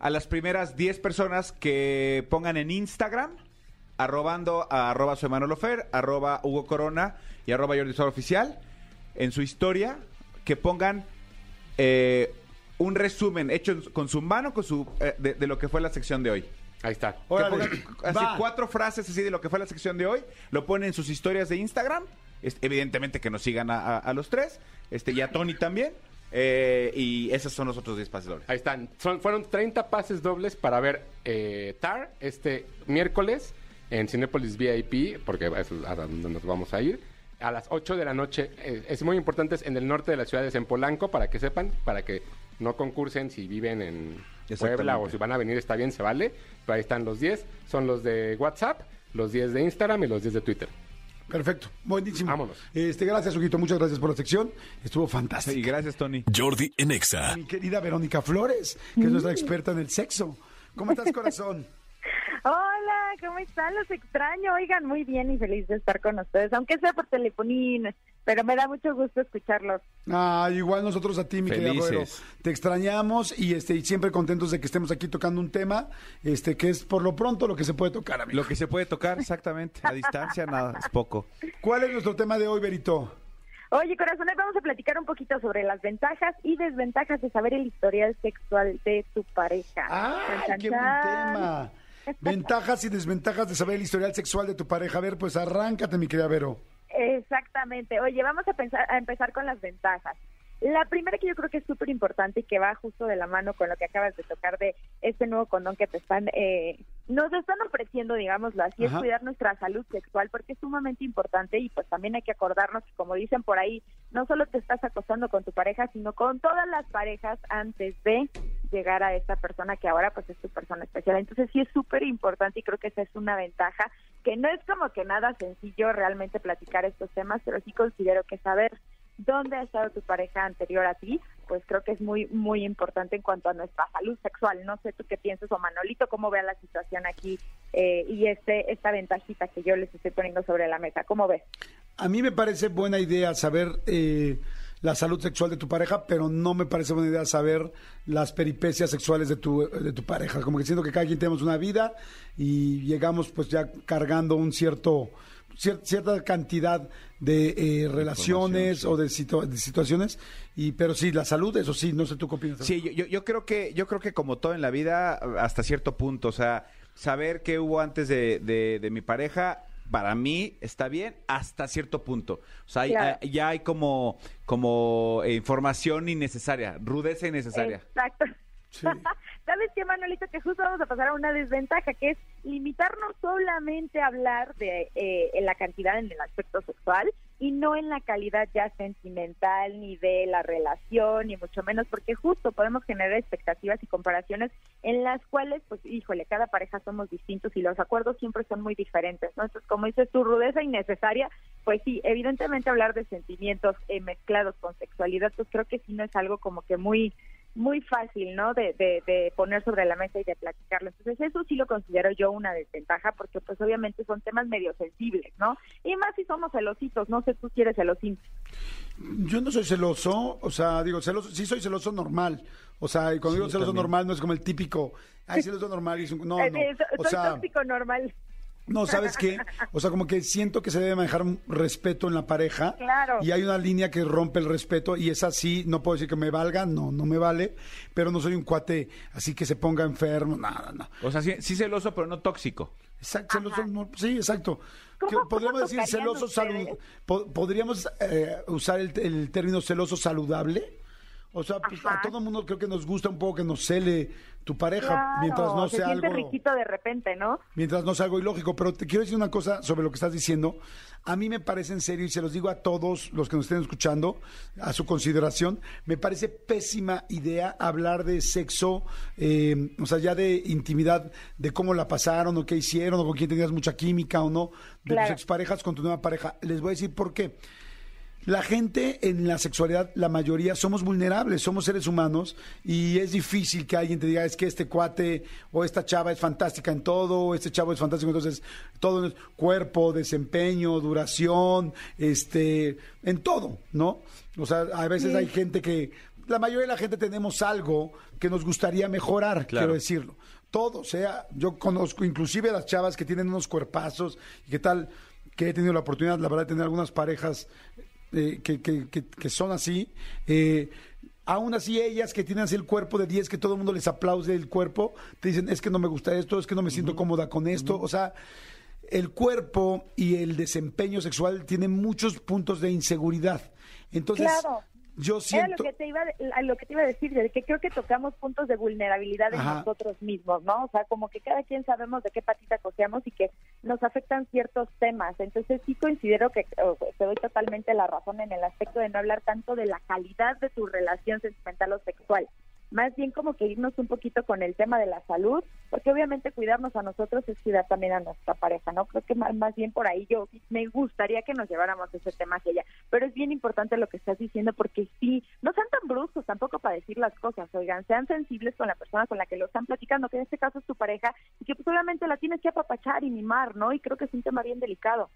a las primeras 10 personas que pongan en Instagram, arrobando a arroba soy Manolo Fer, arroba Hugo Corona y arroba Jordi Oficial, en su historia, que pongan eh, un resumen hecho con su mano con su, eh, de, de lo que fue la sección de hoy. Ahí está. Que Órale, pongan así va. cuatro frases así de lo que fue la sección de hoy, lo ponen en sus historias de Instagram, es- evidentemente que nos sigan a, a- a los tres, este y a Tony también, eh, y esos son los otros 10 pases dobles. Ahí están. Son, fueron 30 pases dobles para ver eh, TAR este miércoles en Cinépolis VIP, porque es a donde nos vamos a ir. A las 8 de la noche. Eh, es muy importante, es en el norte de las ciudades, en Polanco, para que sepan, para que no concursen si viven en Puebla o si van a venir, está bien, se vale. Pero ahí están los 10. Son los de WhatsApp, los 10 de Instagram y los 10 de Twitter. Perfecto, buenísimo. Vámonos. Este, gracias, Huguito, muchas gracias por la sección. Estuvo fantástico. Y gracias Tony. Jordi en Exa. Mi querida Verónica Flores, que es nuestra experta en el sexo. ¿Cómo estás, corazón? Hola, ¿cómo están? Los extraño. Oigan, muy bien y feliz de estar con ustedes, aunque sea por telefonín, pero me da mucho gusto escucharlos. Ah, igual nosotros a ti, mi. Vero. Te extrañamos y este y siempre contentos de que estemos aquí tocando un tema, este que es por lo pronto lo que se puede tocar, amigo. Lo que se puede tocar exactamente, a distancia nada, es poco. ¿Cuál es nuestro tema de hoy, Berito? Oye, corazón, hoy vamos a platicar un poquito sobre las ventajas y desventajas de saber el historial sexual de tu pareja. ¡Ay, Chan, qué buen tema! Ventajas y desventajas de saber el historial sexual de tu pareja. A ver, pues arráncate, mi querida Vero. Exactamente. Oye, vamos a, pensar, a empezar con las ventajas. La primera que yo creo que es súper importante y que va justo de la mano con lo que acabas de tocar de este nuevo condón que te están eh, nos están ofreciendo, digámoslo así, Ajá. es cuidar nuestra salud sexual porque es sumamente importante y pues también hay que acordarnos que como dicen por ahí, no solo te estás acostando con tu pareja, sino con todas las parejas antes de llegar a esta persona que ahora pues es tu persona especial. Entonces sí es súper importante y creo que esa es una ventaja, que no es como que nada sencillo realmente platicar estos temas, pero sí considero que saber dónde ha estado tu pareja anterior a ti, pues creo que es muy, muy importante en cuanto a nuestra salud sexual. No sé tú qué piensas o Manolito, cómo vea la situación aquí eh, y este esta ventajita que yo les estoy poniendo sobre la mesa. ¿Cómo ves? A mí me parece buena idea saber eh, la salud sexual de tu pareja, pero no me parece buena idea saber las peripecias sexuales de tu, de tu pareja. Como que siento que cada quien tenemos una vida y llegamos pues ya cargando un cierto cier- cierta cantidad de eh, relaciones sí. o de, situa- de situaciones y pero sí la salud eso sí no sé tú qué opinas Sí, yo, yo, yo creo que yo creo que como todo en la vida hasta cierto punto, o sea, saber qué hubo antes de, de- de mi pareja para mí está bien hasta cierto punto. O sea, hay- Claro. hay- ya hay como como eh, información innecesaria, rudeza innecesaria. Exacto. Sí. ¿Sabes qué, Manolito? Que justo vamos a pasar a una desventaja, que es limitarnos solamente a hablar de eh, en la cantidad en el aspecto sexual y no en la calidad ya sentimental, ni de la relación, ni mucho menos, porque justo podemos generar expectativas y comparaciones en las cuales, pues, híjole, cada pareja somos distintos y los acuerdos siempre son muy diferentes, ¿no? Entonces, como dices, tu rudeza innecesaria, pues sí, evidentemente hablar de sentimientos eh, mezclados con sexualidad, pues creo que sí no es algo como que muy muy fácil, ¿no? De, de, de poner sobre la mesa y de platicarlo. Entonces eso sí lo considero yo una desventaja porque pues obviamente son temas medio sensibles, ¿no? Y más si somos celositos, no sé tú si eres celosín. Yo no soy celoso, o sea, digo, celoso, sí soy celoso normal. O sea, y cuando digo celoso normal no es como el típico, ay, celoso normal. Y es un- no, Eh, no. eh, O soy sea, tóxico normal. No, ¿sabes qué? O sea, como que siento que se debe manejar un respeto en la pareja. Claro. Y hay una línea que rompe el respeto y es así, no puedo decir que me valga, no, no me vale, pero no soy un cuate así que se ponga enfermo, nada, no. O sea, sí, sí celoso, pero no tóxico. Exacto, celoso, no, sí, exacto. ¿Cómo- Que cómo podríamos decir celoso salud, podríamos eh, usar el, el término celoso saludable. O sea, pues, a todo mundo creo que nos gusta un poco que nos cele tu pareja Claro, mientras no se sea siente algo riquito de repente, ¿no? mientras no sea algo ilógico. Pero te quiero decir una cosa sobre lo que estás diciendo. A mí me parece en serio, y se los digo a todos los que nos estén escuchando, a su consideración, me parece pésima idea hablar de sexo, eh, o sea, ya de intimidad, de cómo la pasaron, o qué hicieron, o con quién tenías mucha química o no, de Claro. tus exparejas con tu nueva pareja. Les voy a decir por qué. La gente en la sexualidad, la mayoría, somos vulnerables, somos seres humanos y es difícil que alguien te diga es que este cuate o esta chava es fantástica en todo, o este chavo es fantástico, entonces todo es cuerpo, desempeño, duración, este, en todo, ¿no? O sea, a veces hay gente que, la mayoría de la gente tenemos algo que nos gustaría mejorar, Claro. quiero decirlo. Todo, o sea, yo conozco inclusive a las chavas que tienen unos cuerpazos y qué tal, que he tenido la oportunidad, la verdad, de tener algunas parejas eh, que, que, que, que son así. eh, aún así, ellas que tienen así el cuerpo de 10, que todo el mundo les aplaude el cuerpo, te dicen, es que no me gusta esto, es que no me siento cómoda con esto. O sea, el cuerpo y el desempeño sexual tienen muchos puntos de inseguridad. Entonces, Claro. Yo Era siento... lo que te iba a, lo que te iba a decir, de que creo que tocamos puntos de vulnerabilidad en Ajá. nosotros mismos, ¿no? O sea, como que cada quien sabemos de qué patita coseamos y que nos afectan ciertos temas. Entonces sí considero que oh, te doy totalmente la razón en el aspecto de no hablar tanto de la calidad de tu relación sentimental o sexual. Más bien como que irnos un poquito con el tema de la salud, porque obviamente cuidarnos a nosotros es cuidar también a nuestra pareja, ¿no? Creo que más, bien por ahí yo me gustaría que nos lleváramos ese tema hacia allá. Pero es bien importante lo que estás diciendo porque sí, no sean tan bruscos tampoco para decir las cosas, oigan, sean sensibles con la persona con la que lo están platicando, que en este caso es tu pareja, y que pues obviamente la tienes que apapachar y mimar, ¿no? Y creo que es un tema bien delicado.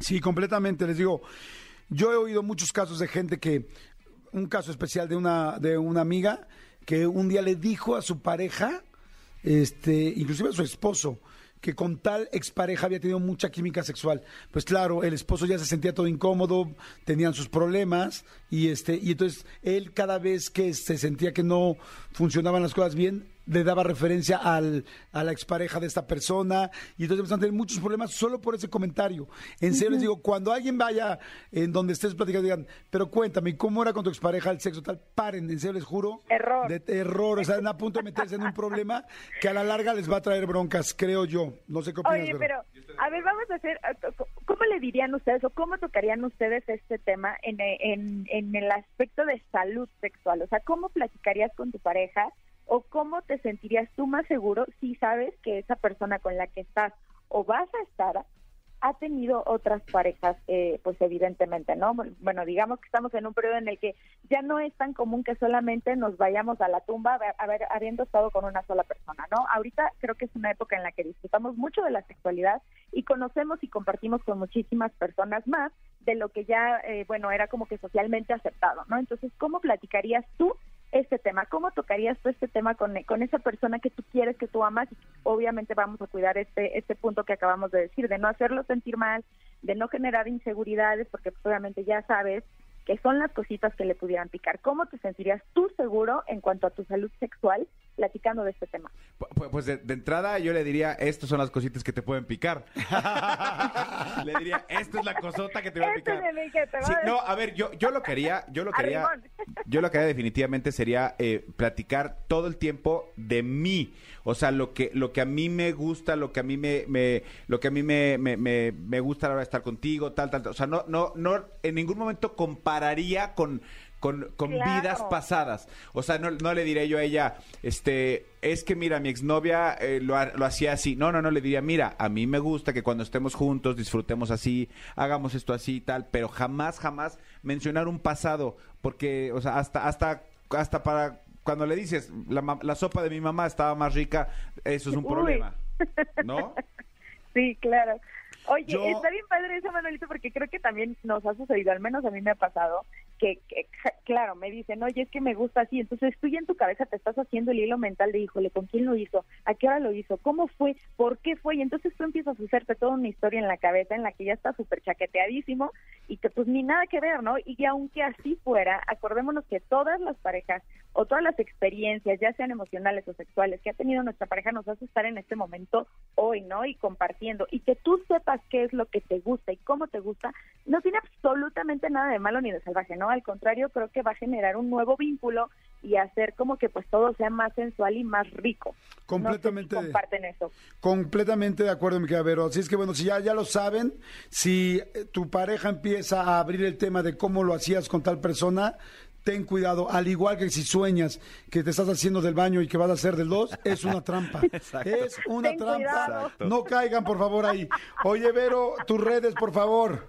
Sí, completamente. Les digo, yo he oído muchos casos de gente que, un caso especial de una, de una amiga que un día le dijo a su pareja, este, inclusive a su esposo, que con tal expareja había tenido mucha química sexual. Pues claro, el esposo ya se sentía todo incómodo, tenían sus problemas y este y entonces él cada vez que se sentía que no funcionaban las cosas bien, le daba referencia al, a la expareja de esta persona y entonces empezaron a tener muchos problemas solo por ese comentario. En serio les digo, cuando alguien vaya en donde estés platicando, digan, pero cuéntame, ¿cómo era con tu expareja el sexo tal? Paren, en serio les juro. Error. De error, o sea, están a punto de meterse en un problema que a la larga les va a traer broncas, creo yo. No sé qué opinas, Oye, pero, a ver, vamos a hacer, ¿cómo le dirían ustedes o cómo tocarían ustedes este tema en, en, en el aspecto de salud sexual? O sea, ¿cómo platicarías con tu pareja o cómo te sentirías tú más seguro si sabes que esa persona con la que estás o vas a estar ha tenido otras parejas, eh, pues evidentemente, ¿no? Bueno, digamos que estamos en un periodo en el que ya no es tan común que solamente nos vayamos a la tumba ver- habiendo estado con una sola persona, ¿no? Ahorita creo que es una época en la que disfrutamos mucho de la sexualidad y conocemos y compartimos con muchísimas personas más de lo que ya, eh, bueno, era como que socialmente aceptado, ¿no? Entonces, ¿cómo platicarías tú este tema? ¿Cómo tocarías tú este tema con, con esa persona que tú quieres, que tú amas? Obviamente vamos a cuidar este, este punto que acabamos de decir, de no hacerlo sentir mal, de no generar inseguridades, porque pues, obviamente ya sabes que son las cositas que le pudieran picar. ¿Cómo te sentirías tú seguro en cuanto a tu salud sexual platicando de este tema? Pu- pu- Pues de, de entrada yo le diría, estas son las cositas que te pueden picar. le diría, esta es la cosota que te va a picar. Sí, no, a ver, yo, yo lo quería, yo lo quería, yo lo que haría definitivamente sería eh, platicar todo el tiempo de mí, o sea, lo que, lo que a mí me gusta, lo que a mí me, me- lo que a mí me, me, me- me gusta a la hora de estar contigo, tal, tal, tal. o sea, no, no, no, en ningún momento compararía con con, con Claro. vidas pasadas. O sea, no, no le diré yo a ella, este, es que mira, mi exnovia eh, lo, lo hacía así. No, no, no, le diría, mira, a mí me gusta que cuando estemos juntos disfrutemos así, hagamos esto así y tal, pero jamás, jamás mencionar un pasado, porque, o sea, hasta, hasta, hasta para cuando le dices, la, la sopa de mi mamá estaba más rica, eso es un Uy. problema. ¿No? Sí, claro. Oye, Yo- está bien padre eso, Manuelito, porque creo que también nos ha sucedido, al menos a mí me ha pasado, que, que, claro, me dicen, oye, es que me gusta así, entonces tú ya en tu cabeza te estás haciendo el hilo mental de, híjole, ¿con quién lo hizo? ¿A qué hora lo hizo? ¿Cómo fue? ¿Por qué fue? Y entonces tú empiezas a hacerte toda una historia en la cabeza en la que ya está súper chaqueteadísimo y que pues ni nada que ver, ¿no? Y aunque así fuera, acordémonos que todas las parejas o todas las experiencias, ya sean emocionales o sexuales, que ha tenido nuestra pareja, nos hace estar en este momento hoy, ¿no? Y compartiendo. Y que tú sepas qué es lo que te gusta y cómo te gusta, no tiene absolutamente nada de malo ni de salvaje, ¿no? Al contrario, creo que va a generar un nuevo vínculo y hacer como que pues todo sea más sensual y más rico. Completamente. No sé si comparten eso. Completamente de acuerdo, mi querida Vero. Así es que bueno, si ya, ya lo saben, si eh, tu pareja empieza a abrir el tema de cómo lo hacías con tal persona, ten cuidado. Al igual que si sueñas que te estás haciendo del baño y que vas a hacer del dos, es una trampa. Exacto. Es una Ten trampa. cuidado. No caigan, por favor, ahí. Oye, Vero, tus redes, por favor.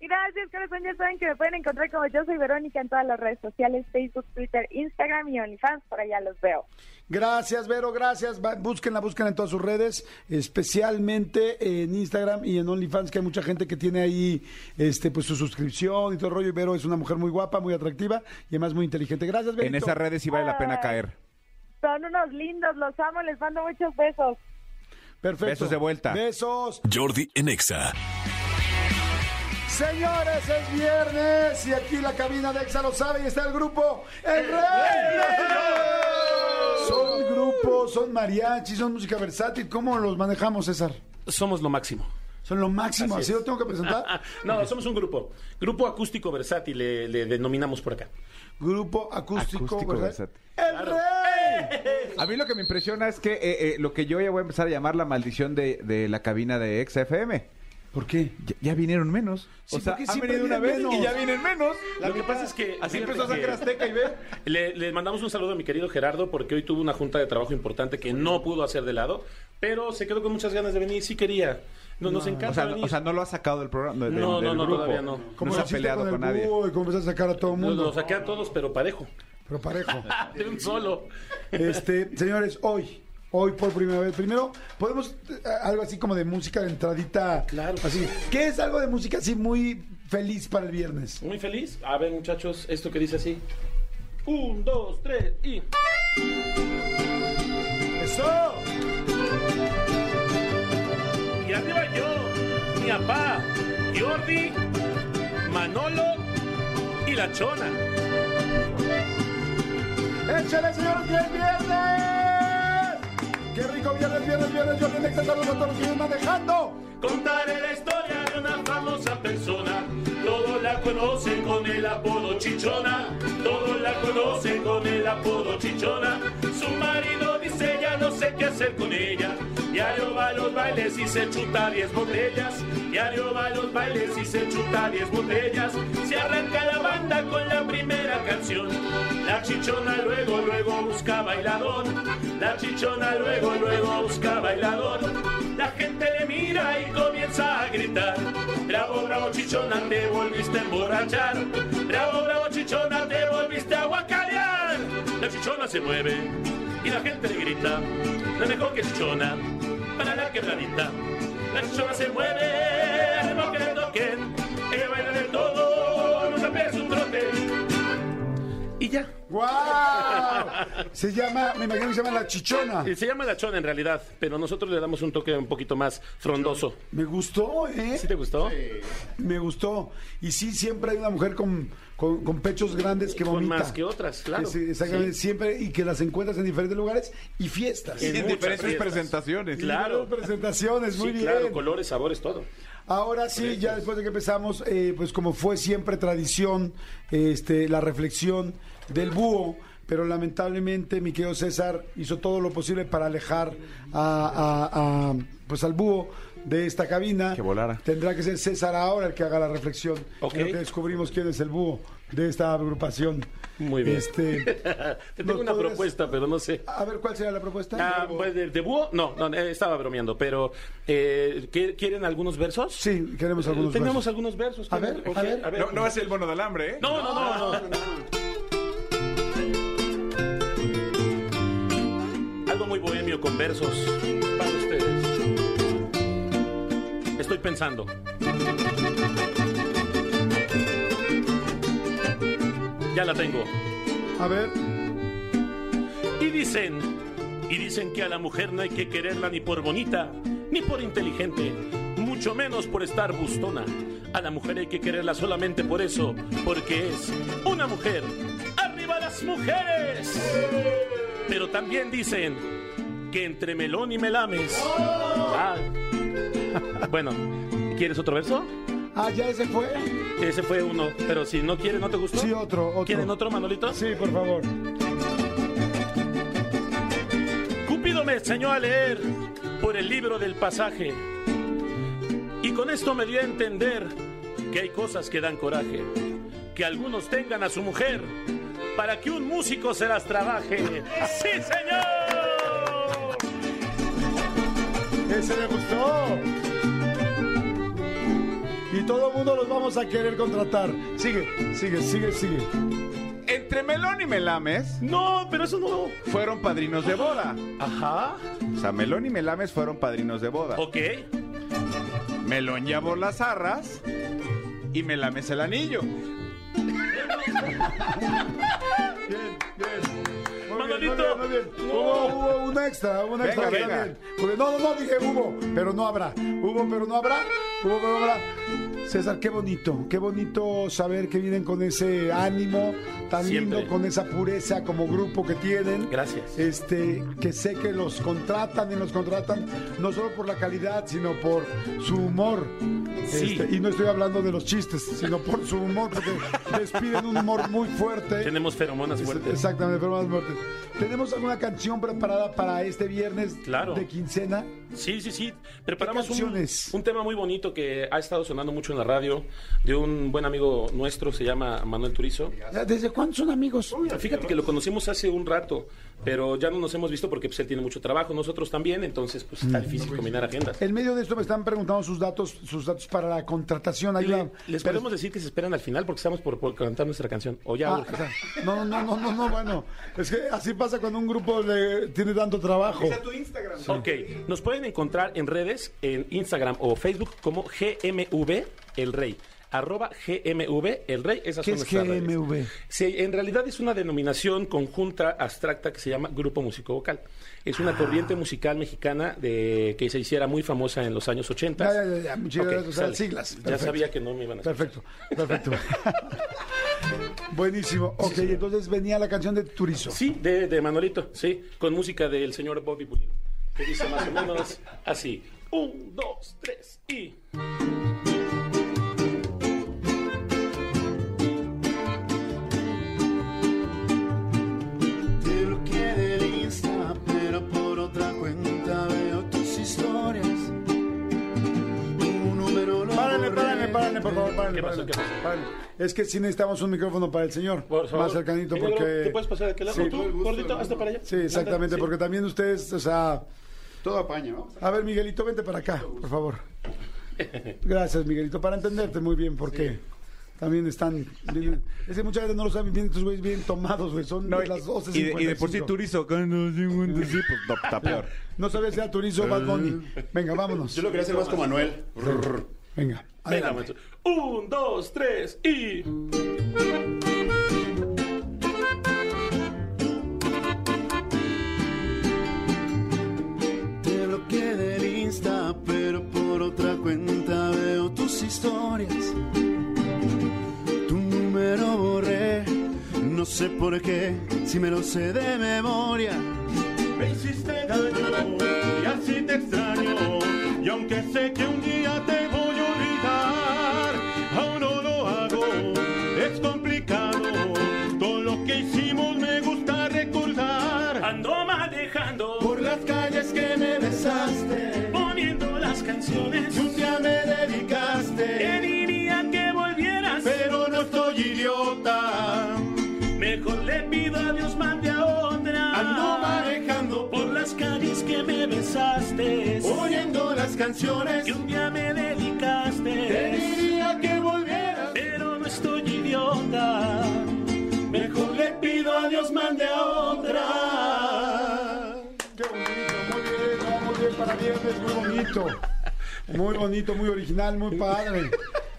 Gracias, corazón. Ya saben que me pueden encontrar como yo soy Verónica en todas las redes sociales, Facebook, Twitter, Instagram y OnlyFans. Por allá los veo. Gracias, Vero, gracias. Búsquenla, búsquenla en todas sus redes, especialmente en Instagram y en OnlyFans, que hay mucha gente que tiene ahí este, pues su suscripción y todo el rollo. Y Vero es una mujer muy guapa, muy atractiva y además muy inteligente. Gracias, Vero. En esas redes sí vale la pena caer. Son unos lindos, los amo, les mando muchos besos. Perfecto. Besos de vuelta. Besos. Jordi en Exa. Señores, es viernes y aquí la cabina de Exa lo sabe y está el grupo El Rey. Son grupo, son mariachi, son música versátil. ¿Cómo los manejamos, César? Somos lo máximo. Son lo máximo, Así lo tengo que presentar. No, somos un grupo. Grupo acústico versátil, le, le denominamos por acá. Grupo acústico, versátil. El Rey. A mí lo que me impresiona es que eh, eh, lo que yo ya voy a empezar a llamar la maldición de, de la cabina de XFM. ¿Por qué? Ya, ya vinieron menos. Sí, o sea, han venido una vez y menos. ya vienen menos. Lo que pasa es que... Así fíjate empezó a sacar Azteca y ve. Le, le mandamos un saludo a mi querido Gerardo porque hoy tuvo una junta de trabajo importante que no pudo hacer de lado, pero se quedó con muchas ganas de venir. Sí quería. No, nos encanta O sea, venir. o sea, no lo ha sacado del programa. del- No, del no, no, grupo. todavía no. ¿Cómo no se ha peleado con con, el nadie. y cómo empezaste a sacar a todo el mundo? lo saqué a todos, pero parejo. Pero parejo. De un solo. Este, señores, hoy, hoy por primera vez. Primero, podemos eh, algo así como de música de entradita. Claro. Así. ¿Qué es algo de música así muy feliz para el viernes? Muy feliz. A ver, muchachos, esto que dice así. Un, dos, tres y... ¡Eso! Y arriba yo, mi papá, Jordi, Manolo y la Chona. ¡Échale, señores, que es viernes! ¡Qué rico viernes, viernes, viernes! Yo que a todos los que vienen manejando. Contaré la historia de una famosa persona. Todos la conocen con el apodo Chichona. Todos la conocen con el apodo Chichona. Su marido dice ya no sé qué hacer con ella. Diario va a los bailes y se chuta 10 botellas. Diario va a los bailes y se chuta 10 botellas. Se arranca la banda con la primera canción. La chichona luego, luego busca bailador. La chichona luego, luego busca bailador. La gente le mira y comienza a gritar. Bravo, bravo, chichona, te volviste a emborrachar. Bravo, bravo, chichona, te volviste a guacarear. La chichona se mueve y la gente le grita. No es mejor que chichona para la quebradita. La chichona se mueve, no que le toquen. Ella baila de todo, nunca pierde un trote. Y ya. ¡Guau! Se llama, me imagino que se llama La Chichona. Eh, Se llama la chona en realidad, pero nosotros le damos un toque un poquito más frondoso. Me gustó, ¿eh? ¿Sí te gustó? Me gustó. Y sí, siempre hay una mujer con, con, con pechos grandes que Con vomita. más que otras, claro. Exactamente, Sí. siempre, y que las encuentras en diferentes lugares y fiestas. En En diferentes fiestas. presentaciones. Claro. Diferentes presentaciones, muy Sí, bien. claro, colores, sabores, todo. Ahora sí, ya después de que empezamos, eh, pues como fue siempre tradición, este, la reflexión del búho, pero lamentablemente mi querido César hizo todo lo posible para alejar a, a- a, pues al búho de esta cabina. Que volara. Tendrá que ser César ahora el que haga la reflexión. Ok. En lo que descubrimos quién es el búho de esta agrupación. Muy bien. Este, Te tengo ¿nos una podrías- propuesta, pero no sé. A ver, ¿cuál sería la propuesta? Ah, pues, ¿de, de búho? No, no, eh, estaba bromeando, pero eh, ¿qué- ¿quieren algunos versos? Sí, queremos algunos Tenemos versos. algunos versos. A ver, Ok, a ver. No, no va a ser el bono del hambre, ¿eh? No, no, no, no. Algo muy bohemio con versos para ustedes. Estoy pensando. Ya la tengo. A ver, Y dicen, y dicen que a la mujer no hay que quererla ni por bonita, ni por inteligente, mucho menos por estar bustona. A la mujer hay que quererla solamente por eso, porque es una mujer. ¡Arriba las mujeres! Pero también dicen que entre melón y melames. Ah. Bueno, ¿quieres otro verso? ah, ya ese fue. Ese fue uno, pero si no quieres, ¿no te gustó? Sí, otro, otro. ¿Quieren otro, Manolito? Sí, por favor. Cúpido me enseñó a leer por el libro del pasaje. Y con esto me dio a entender que hay cosas que dan coraje. Que algunos tengan a su mujer para que un músico se las trabaje. ¡Sí, señor! Ese me gustó. Y todo el mundo los vamos a querer contratar. Sigue, sigue, sigue, sigue. Entre Melón y Melames No, pero eso no. fueron padrinos de boda. Ajá. O sea, Melón y Melames fueron padrinos de boda. Ok. Melón llevó las arras y Melames el anillo. Muy bien, muy bien, muy bien. Hubo, hubo un extra, un extra. Venga, no, no, no, dije hubo, pero no habrá. Hubo, pero no habrá. Hubo, pero no habrá. César, qué bonito, qué bonito saber que vienen con ese ánimo tan Siempre. lindo, con esa pureza como grupo que tienen. Gracias. Este, que sé que los contratan y los contratan no solo por la calidad, sino por su humor. Sí. Este, y no estoy hablando de los chistes, sino por su humor, porque despiden un humor muy fuerte. Tenemos feromonas fuertes. Exactamente, pero más muertes. ¿Tenemos alguna canción preparada para este viernes Claro. de quincena? Sí, sí, sí. Preparamos ¿Qué un, un tema muy bonito que ha estado sonando mucho en la radio de un buen amigo nuestro, se llama Manuel Turizo. ¿Desde cuándo son amigos? Fíjate que lo conocimos hace un rato, pero ya no nos hemos visto porque pues, él tiene mucho trabajo, nosotros también, entonces pues está difícil combinar agendas. En medio de esto me están preguntando sus datos, sus datos para la contratación. Ahí les Pero- podemos decir que se esperan al final porque estamos por, por cantar nuestra canción. O ya Ah, o sea, no, no, no, no, no, bueno. Es que así pasa cuando un grupo le tiene tanto trabajo. Ok, nos pueden encontrar en redes, en Instagram o Facebook como GMV El Rey. Arroba GMV El Rey. Esas ¿Qué son es nuestras redes. GMV? Sí, en realidad es una denominación conjunta abstracta que se llama Grupo Músico Vocal. Es Ah. una corriente musical mexicana de que se hiciera muy famosa en los años 80. Ya, ya, ya, ya, muchas Ok, gracias. O sea, sale. siglas. Ya sabía que no me iban a escuchar. Perfecto, perfecto. Buenísimo. Ok, entonces venía la canción de Turizo. Sí, de, de Manolito, sí, con música del señor Bobby Pulido. que dice más o menos así. Un, dos, tres y... párenle, por favor, párenle. ¿Qué pasó, párenle, qué pasó? párenle. Es que sí necesitamos un micrófono para el señor. Por favor. Más cercanito porque... ¿Te puedes pasar de aquel lado? Sí. ¿Tú, gordito, hazte para allá? Sí, exactamente, porque también ustedes, o sea... Todo apaña, ¿no? A ver, Miguelito, vente para acá, por favor. Gracias, Miguelito, para entenderte muy bien, porque también están... bien- es que muchas veces no lo saben bien, estos güeyes bien tomados, güey, son No, de las 12.55. y, de, y de por sí Turizo, con los 50, sí, pues no, está peor. No sabía si era Turizo o Bad Bunny. Venga, vámonos. Yo lo quería hacer más como Manuel. Venga, Venga, maestro. Un, dos, tres y... Te bloqueé del Insta, pero por otra cuenta veo tus historias. Tu número borré, no sé por qué, si me lo sé de memoria. Me hiciste daño y así te extraño. Y aunque sé que un día te voy idiota. mejor le pido a Dios mande a otra. Ando manejando, por las calles que me besaste. oyendo las canciones, que un día me dedicaste. te diría que volvieras. pero no estoy idiota. Mejor le pido a Dios mande a otra. Qué bonito, muy bien, muy bien para viernes, muy bonito. Muy bonito, muy original, muy padre.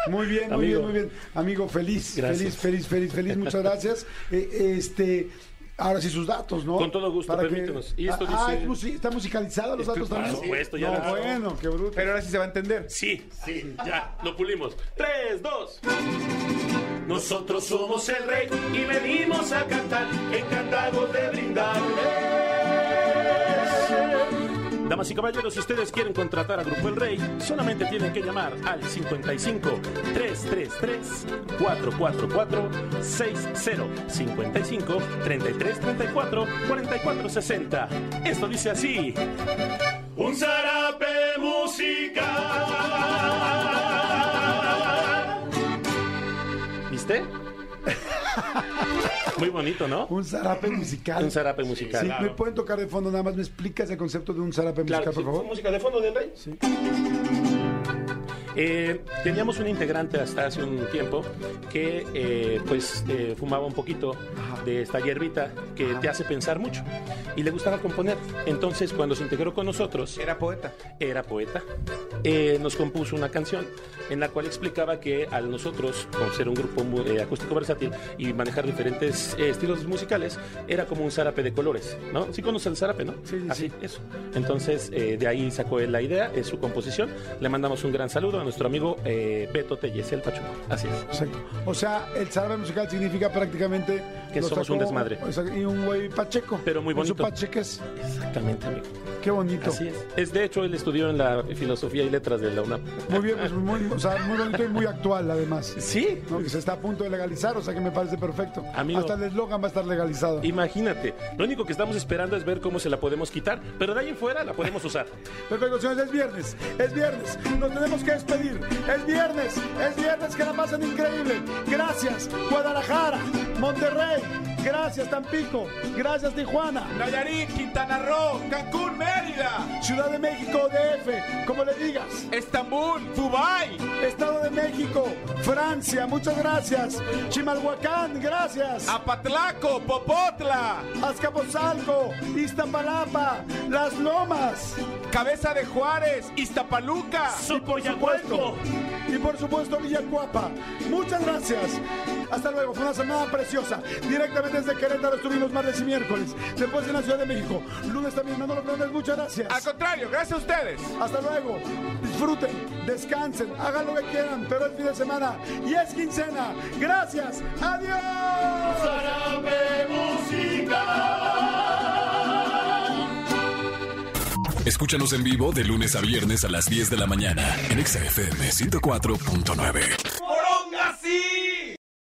Muy bien, muy Amigo. bien, muy bien. Amigo, feliz, Gracias. feliz, feliz, feliz, feliz. Muchas gracias. Eh, este, ahora sí sus datos, ¿no? Con todo gusto, permítenos. Y esto ah, dice- es musi- está musicalizado los datos por también. supuesto, ya No, lo- bueno, qué bruto. Pero ahora sí se va a entender. Sí, sí, ya, lo pulimos. Tres, dos. Nosotros somos el rey y venimos a cantar, encantados de brindarles. Damas y caballeros, si ustedes quieren contratar a Grupo El Rey, solamente tienen que llamar al 55 333 444 60 55 33 34 44 60. Esto dice así. Un zarape musical. Muy bonito, ¿no? Un zarape musical. Un zarape musical. Sí, Claro. ¿Me pueden tocar de fondo? Nada más me explicas el concepto de un zarape musical, por sí, favor. música de fondo del rey. Eh, teníamos un integrante hasta hace un tiempo que eh, pues eh, fumaba un poquito de esta hierbita que te hace pensar mucho y le gustaba componer. Entonces cuando se integró con nosotros Era poeta. era poeta, eh, nos compuso una canción en la cual explicaba que al nosotros, con ser un grupo eh, acústico versátil y manejar diferentes eh, estilos musicales, era como un zarape de colores, ¿no? Sí conoce el zarape, ¿no? Sí, sí, Así, sí. eso. Entonces, de ahí sacó él la idea, es su composición. Le mandamos un gran saludo a nuestro amigo eh, Beto Telles, el Pachuco. Así es. Exacto. O sea, el zarape musical significa prácticamente... Que somos un desmadre. y un güey pacheco. Pero muy Con su bonito. pacheques. Exactamente, amigo. Qué bonito. Así es. Es de hecho, él estudió en la filosofía y letras de la UNAM. Muy bien, pues muy, o sea, muy bonito y muy actual además. Sí, ¿no? Que se está a punto de legalizar, o sea que me parece perfecto. Amigo. Hasta el eslogan va a estar legalizado. Imagínate, lo único que estamos esperando es ver cómo se la podemos quitar, pero de ahí en fuera la podemos usar. Perfecto, señores, es viernes, es viernes, nos tenemos que despedir. Es viernes, es viernes, que la pasen increíble. Gracias, Guadalajara, Monterrey, gracias, Tampico, gracias, Tijuana, Nayarit, Quintana Roo, Cancún, Mérida, Ciudad de México, DF, como le digas. Estambul, Dubai. Estado de México, Francia, muchas gracias. Chimalhuacán, gracias. Apatlaco, Popotla, Azcapotzalco, Iztapalapa, Las Lomas. Cabeza de Juárez, Iztapaluca. Y por supuesto, y por supuesto Villacuapa. Muchas gracias. Hasta luego, fue una semana preciosa. Directamente desde Querétaro estuvimos martes y miércoles. Después en la Ciudad de México. Lunes también, Manolo Fernández, muchas gracias. Al contrario, gracias a ustedes. Hasta luego. Disfruten, descansen, hagan lo que quieran, pero es fin de semana y es quincena. Gracias. Adiós. Escúchanos en vivo de lunes a viernes a las 10 de la mañana en Exa FM 104.9.